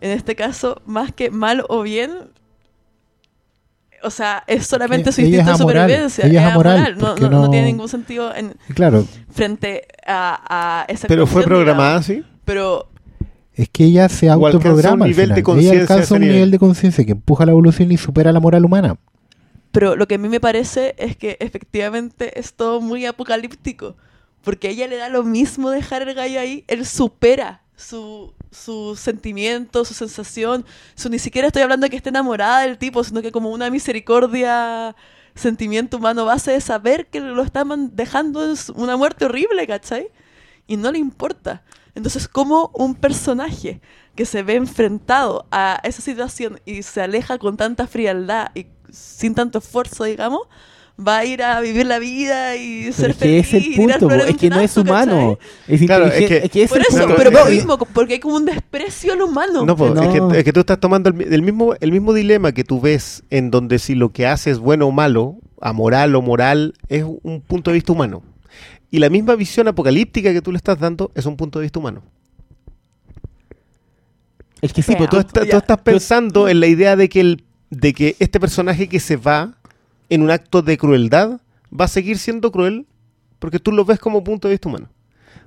En este caso, más que mal o bien, o sea, es solamente su instinto de supervivencia. ella es es amoral, no, porque no- no no- tiene ningún sentido en, Y Claro, frente a, a esa Pero fue programada así. Pero es que ella se O alcanza un autoprograma. al nivel de ella alcanza un nivel. nivel de conciencia que empuja la evolución y supera la moral humana. Pero lo que a mí me parece es que efectivamente es todo muy apocalíptico. Porque a ella le da lo mismo dejar el gallo ahí. Él supera su, su sentimiento, su sensación. Su, ni siquiera estoy hablando de que esté enamorada del tipo, sino que como una misericordia, sentimiento humano base de saber que lo estaban dejando en una muerte horrible, ¿cachai? Y no le importa. Entonces, como un personaje que se ve enfrentado a esa situación y se aleja con tanta frialdad y sin tanto esfuerzo, digamos, va a ir a vivir la vida y Pero ser es que es feliz el punto, es que no es humano. ¿cachai? Es Claro, es que- es que es Por el eso, punto. pero No, mismo, porque hay como un desprecio al humano. No, pues, No. Es, que, es que tú estás tomando el, mi- el mismo, el mismo dilema que tú ves en donde si lo que hace es bueno o malo, amoral o moral, es un punto de vista humano. Y la misma visión apocalíptica que tú le estás dando es un punto de vista humano. Es que sí, pues, Tú, tú- estás pensando en la idea de que, el, de que este personaje que se va en un acto de crueldad va a seguir siendo cruel porque tú lo ves como punto de vista humano.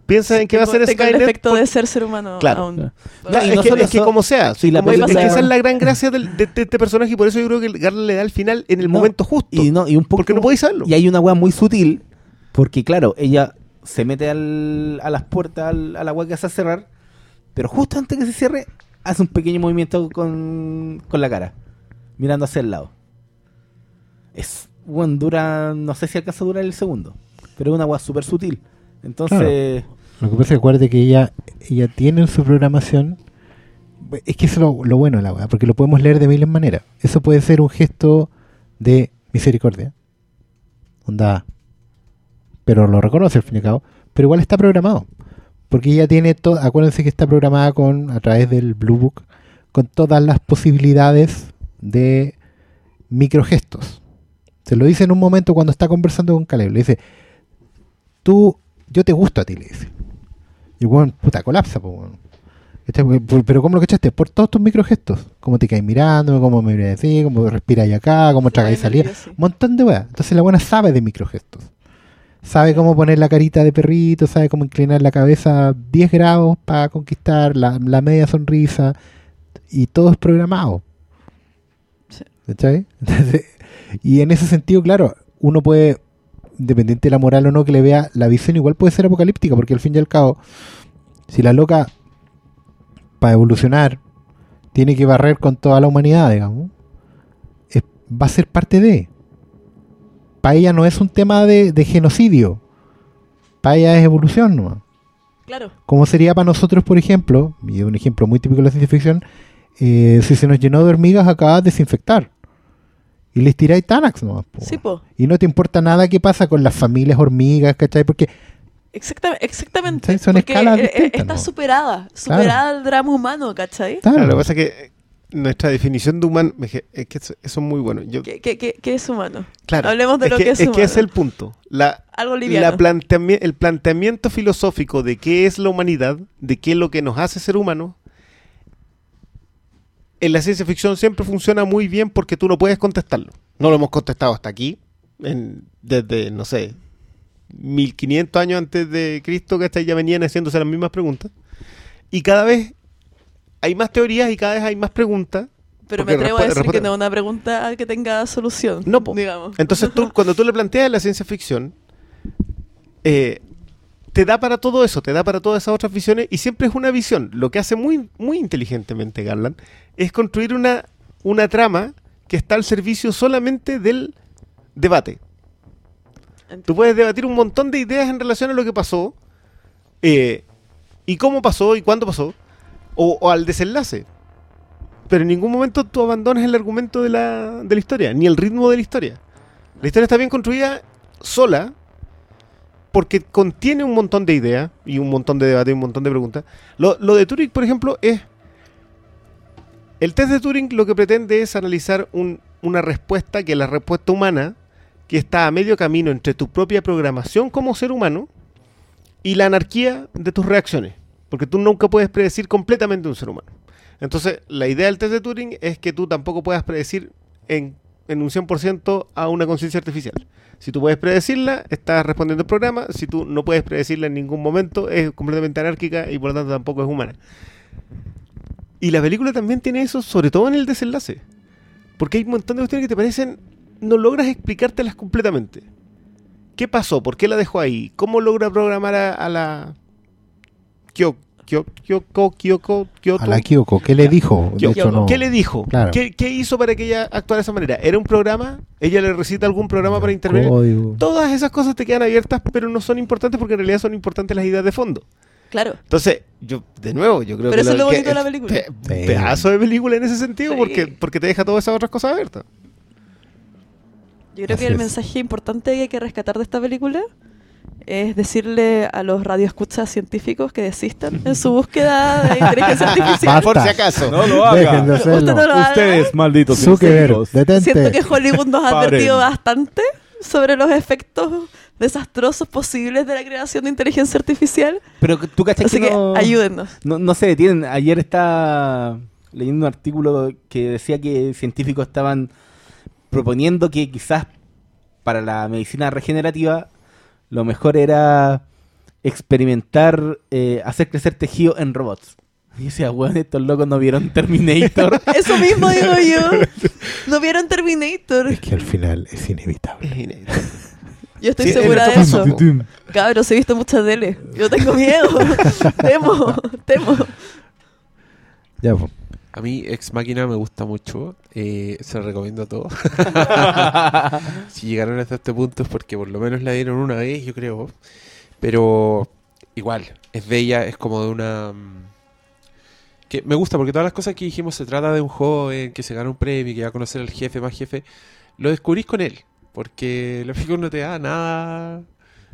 Piensa en que va a ser tengo el Skynet efecto por- de ser ser humano Claro. aún. No, es, no que, es como sea, Sí, la como- es, que esa es la gran gracia del- de, de este personaje y por eso yo creo que Garland le da al final en el No, momento justo. Y, no, y un poco, porque no podéis saberlo. Y hay una weá muy sutil, porque claro, ella se mete al- a las puertas, al- a la weá que hace cerrar, pero justo antes que se cierre, hace un pequeño movimiento con, con la cara, mirando hacia el lado. Es, bueno, dura, no sé si alcanza a durar el segundo, pero es una weá súper sutil. Entonces, Lo que pasa es que acuérdate que ella, ella tiene en su programación. Es que eso es lo, bueno de la weá, porque lo podemos leer de miles maneras. Eso puede ser un gesto de misericordia. Onda. Pero lo reconoce al fin y al cabo. Pero igual está programado. Porque ella tiene todo. Acuérdense que está programada con a través del Blue Book. Con todas las posibilidades de microgestos. Se lo dice en un momento cuando está conversando con Caleb. Le dice: Tú, yo te gusto a ti, le dice. Y el weón, puta, colapsa, por- Pero ¿cómo lo cachaste? Por todos tus microgestos. Cómo te caes mirando, cómo me miras así, cómo respiras acá, cómo tragáis salida. Un montón de weas. Entonces la buena sabe de microgestos. Sabe cómo poner la carita de perrito, sabe cómo inclinar la cabeza 10 grados para conquistar, la, la media sonrisa. Y todo es programado. Sí. ¿Cachai? Entonces, y en ese sentido, claro, uno puede, independiente de la moral o no que le vea, la visión igual puede ser apocalíptica, porque al fin y al cabo, si la loca, para evolucionar, tiene que barrer con toda la humanidad, digamos, es- va a ser parte de. Para ella no es un tema de, de genocidio, para ella es evolución nomás. Claro. Como sería para nosotros, por ejemplo, y es un ejemplo muy típico de la ciencia ficción, eh, si se nos llenó de hormigas, acabas de desinfectar. Y les tiráis Tanax nomás. po. Sí, po. Y no te importa nada qué pasa con las familias hormigas, ¿cachai? Porque Exactamente. exactamente. Son Porque, escalas eh, eh, distintas, Está ¿no? superada. Superada el drama humano, ¿cachai? claro, Claro, lo que pasa es que nuestra definición de humano es que es que eso, eso es muy bueno. Yo, ¿Qué, qué, qué- qué es humano? claro, Hablemos de lo que, que es es que es humano. el punto. La, Algo la liviano. planteami- el planteamiento filosófico de qué es la humanidad, de qué es lo que nos hace ser humanos, en la ciencia ficción siempre funciona muy bien porque tú no puedes contestarlo. No lo hemos contestado hasta aquí, en- desde, no sé, 1500 años antes de Cristo, que ya venían haciéndose las mismas preguntas. Y cada vez hay más teorías y cada vez hay más preguntas. Pero me atrevo a decir que no es una pregunta que tenga solución. No, digamos. Entonces tú, cuando tú le planteas la ciencia ficción, eh, te da para todo eso, te da para todas esas otras visiones y siempre es una visión. Lo que hace muy, muy inteligentemente Garland es construir una, una trama que está al servicio solamente del debate. Tú puedes debatir un montón de ideas en relación a lo que pasó, eh, y cómo pasó, y cuándo pasó, o, o al desenlace. Pero en ningún momento tú abandonas el argumento de la, de la historia, ni el ritmo de la historia. La historia está bien construida sola, porque contiene un montón de ideas, y un montón de debate, y un montón de preguntas. Lo, de Turing, por ejemplo, es... El test de Turing lo que pretende es analizar un- una respuesta que es la respuesta humana, que está a medio camino entre tu propia programación como ser humano y la anarquía de tus reacciones. Porque tú nunca puedes predecir completamente un ser humano. Entonces, la idea del test de Turing es que tú tampoco puedas predecir en, en un 100% a una conciencia artificial. Si tú puedes predecirla, estás respondiendo el programa. Si tú no puedes predecirla en ningún momento, es completamente anárquica y por lo tanto tampoco es humana. Y la película también tiene eso, sobre todo en el desenlace. Porque hay un montón de cuestiones que te parecen. No logras explicártelas completamente. ¿Qué pasó? ¿Por qué la dejó ahí? ¿Cómo logra programar a, a la. Kyo- Kyo- Kyoko, Kyoko, Kyoto? A la Kyoko, ¿qué le dijo? De Kyoko. hecho, no. ¿Qué le dijo? Claro. ¿Qué, qué hizo para que ella actuara de esa manera? ¿Era un programa? ¿Ella le recita algún programa para intervenir? Código. Todas esas cosas te quedan abiertas, pero no son importantes porque en realidad son importantes las ideas de fondo. Claro. Entonces, yo, de nuevo, yo creo Pero que, eso es lo que bonito de la película. pe- Sí. pedazo de película en ese sentido Sí. porque, porque te deja todas esas otras cosas abiertas. Yo creo Así que el es. mensaje importante que hay que rescatar de esta película es decirle a los radioescuchas científicos que desistan en su búsqueda de inteligencia artificial. Basta. Por si acaso. No lo Dejen haga. de hacerlo. Usted no lo haga. Ustedes, malditos insectos. detente. Siento que Hollywood nos ha advertido bastante sobre los efectos desastrosos posibles de la creación de inteligencia artificial. Pero tú cachai Así que que no, ayúdennos. no, no se detienen. Ayer estaba leyendo un artículo que decía que científicos estaban proponiendo que quizás para la medicina regenerativa lo mejor era experimentar, eh, hacer crecer tejido en robots. Y decía, weón, estos locos no vieron Terminator. Eso mismo digo yo. ¿No vieron Terminator? Es que al final es inevitable. Yo estoy Sí, segura de eso. Cabros, he visto mucha tele. Yo tengo miedo. temo, temo. Ya, pues. A mí Ex Máquina me gusta mucho. eh, se lo recomiendo a todos. si llegaron hasta este punto es porque por lo menos la dieron una vez, yo creo. Pero igual, es bella, es como de una... mm, Que me gusta porque todas las cosas que dijimos se trata de un joven que se gana un premio, que va a conocer al jefe más jefe. Lo descubrís con él. Porque la película no te da nada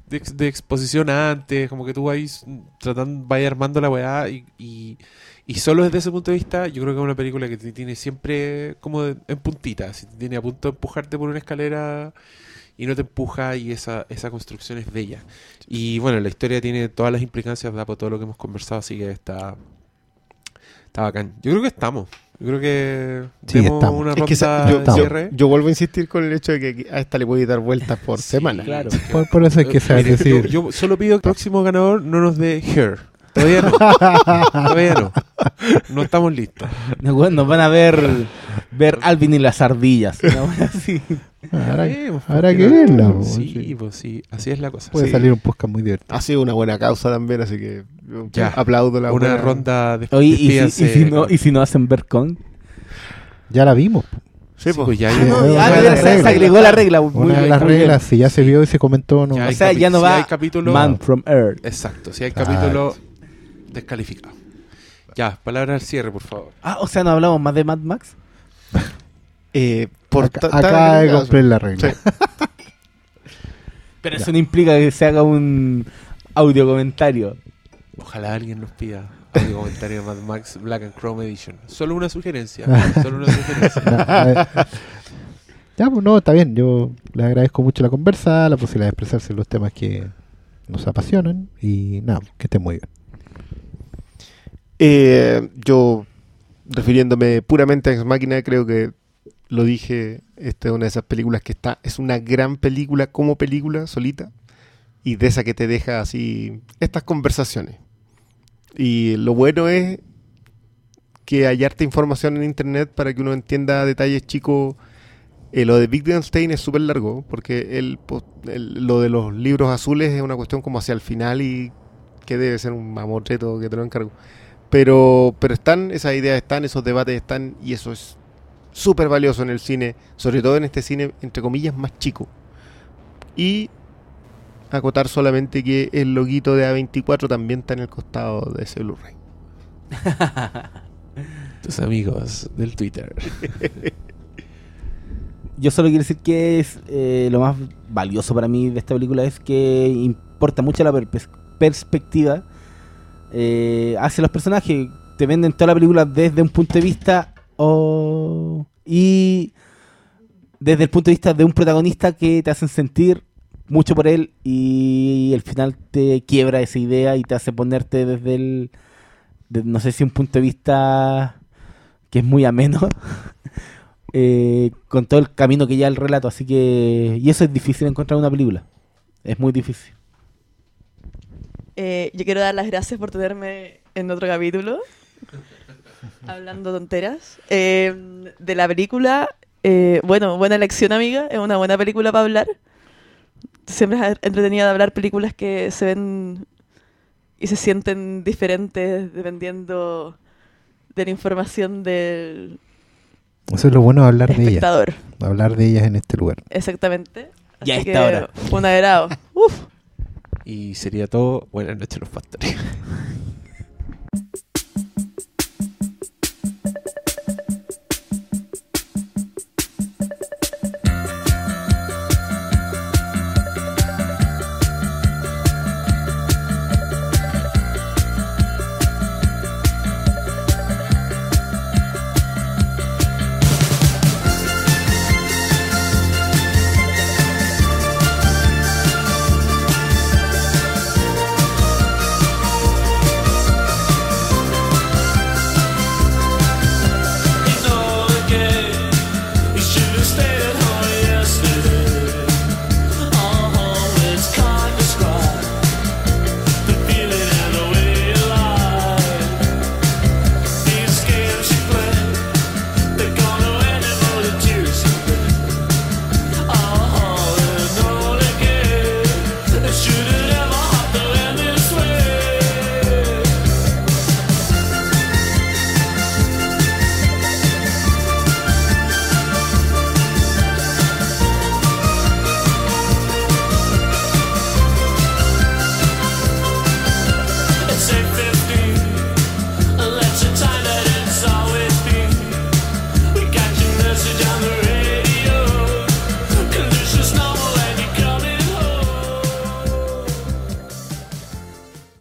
de, de exposición antes. Como que tú vais tratando, vais armando la weá y- y y solo desde ese punto de vista, yo creo que es una película que te tiene siempre como de- en puntita, así te tiene a punto de empujarte por una escalera y no te empuja y esa, esa construcción es bella. Y bueno, la historia tiene todas las implicancias da por todo lo que hemos conversado, así que está, está bacán. Yo creo que estamos. Yo creo que Sí, demos estamos. una Es ronda que esa- de yo, yo- cierre. yo vuelvo a insistir con el hecho de que a esta le voy a dar vueltas por Sí, semana. claro. Por, por eso hay que Eh, mire, decir. Yo, yo solo pido que el próximo ganador no nos dé Her. Todavía no. Todavía no. No estamos listos. No, weón, nos van a ver ver Alvin y las ardillas. así. Habrá, habrá ¿por que no? verla. po, Sí, sí. pues sí, así es la cosa. Puede Sí. salir un podcast muy divertido. Ha sido una buena causa también, así que Ya. aplaudo la Una buena- ronda de Oye, ¿y si, y si no, ¿y si no hacen ver con? Ya la vimos. Sí, Sí, pues. pues ya Sí, no, Ah, las se, agregó la regla. muy Una de bien, las muy bien. reglas, si ya se vio y se comentó, no. Ya O sea, ya no si va hay capítulo- Man from Earth. Exacto, si hay Ah, capítulo descalificado. Ya, palabra al cierre, por favor. Ah, o sea, no hablamos más de Mad Max. Eh, por Acá, de cumplir la regla. Sí. Pero eso no implica que se haga un audio comentario. Ojalá alguien nos pida audio comentario de Mad Max Black and Chrome Edition. Solo una sugerencia. solo una sugerencia. No, ya, pues no, está bien. Yo les agradezco mucho la conversa, la posibilidad de expresarse en los temas que nos apasionan. Y nada, que estén muy bien. Eh, yo, refiriéndome puramente a Ex Máquina, creo que lo dije, esta es una de esas películas que está, es una gran película como película solita y de esa que te deja así estas conversaciones. Y lo bueno es que hay harta información en internet para que uno entienda detalles chicos. Eh, lo de Wittgenstein es súper largo, porque el, po- el- lo de los libros azules es una cuestión como hacia el final y que debe ser un mamotreto que te lo encargo. Pero, pero están, esas ideas están, esos debates están, y eso es súper valioso en el cine, sobre todo en este cine, entre comillas, más chico. Y acotar solamente que el loguito de A24 también está en el costado de ese Blu-ray. Tus amigos del Twitter. Yo solo quiero decir que es eh, lo más valioso para mí de esta película es que importa mucho la per- perspectiva eh, hacia los personajes. Te venden toda la película desde un punto de vista o y desde el punto de vista de un protagonista que te hacen sentir mucho por él y el final te quiebra esa idea y te hace ponerte desde el no sé si un punto de vista que es muy ameno eh, con todo el camino que ya el relato así que y eso es difícil encontrar en una película es muy difícil Eh, yo quiero dar las gracias por tenerme en otro capítulo, hablando tonteras, eh, de la película. Eh, bueno, buena elección, amiga. Es una buena película para hablar. Siempre es entretenida de hablar películas que se ven y se sienten diferentes dependiendo de la información del Eso es lo bueno de hablar de ellas. espectador. Hablar de ellas en este lugar. Exactamente. Y a Así esta que hora. fue un agrado. Uf. Y sería todo. Buenas noches, los pastores.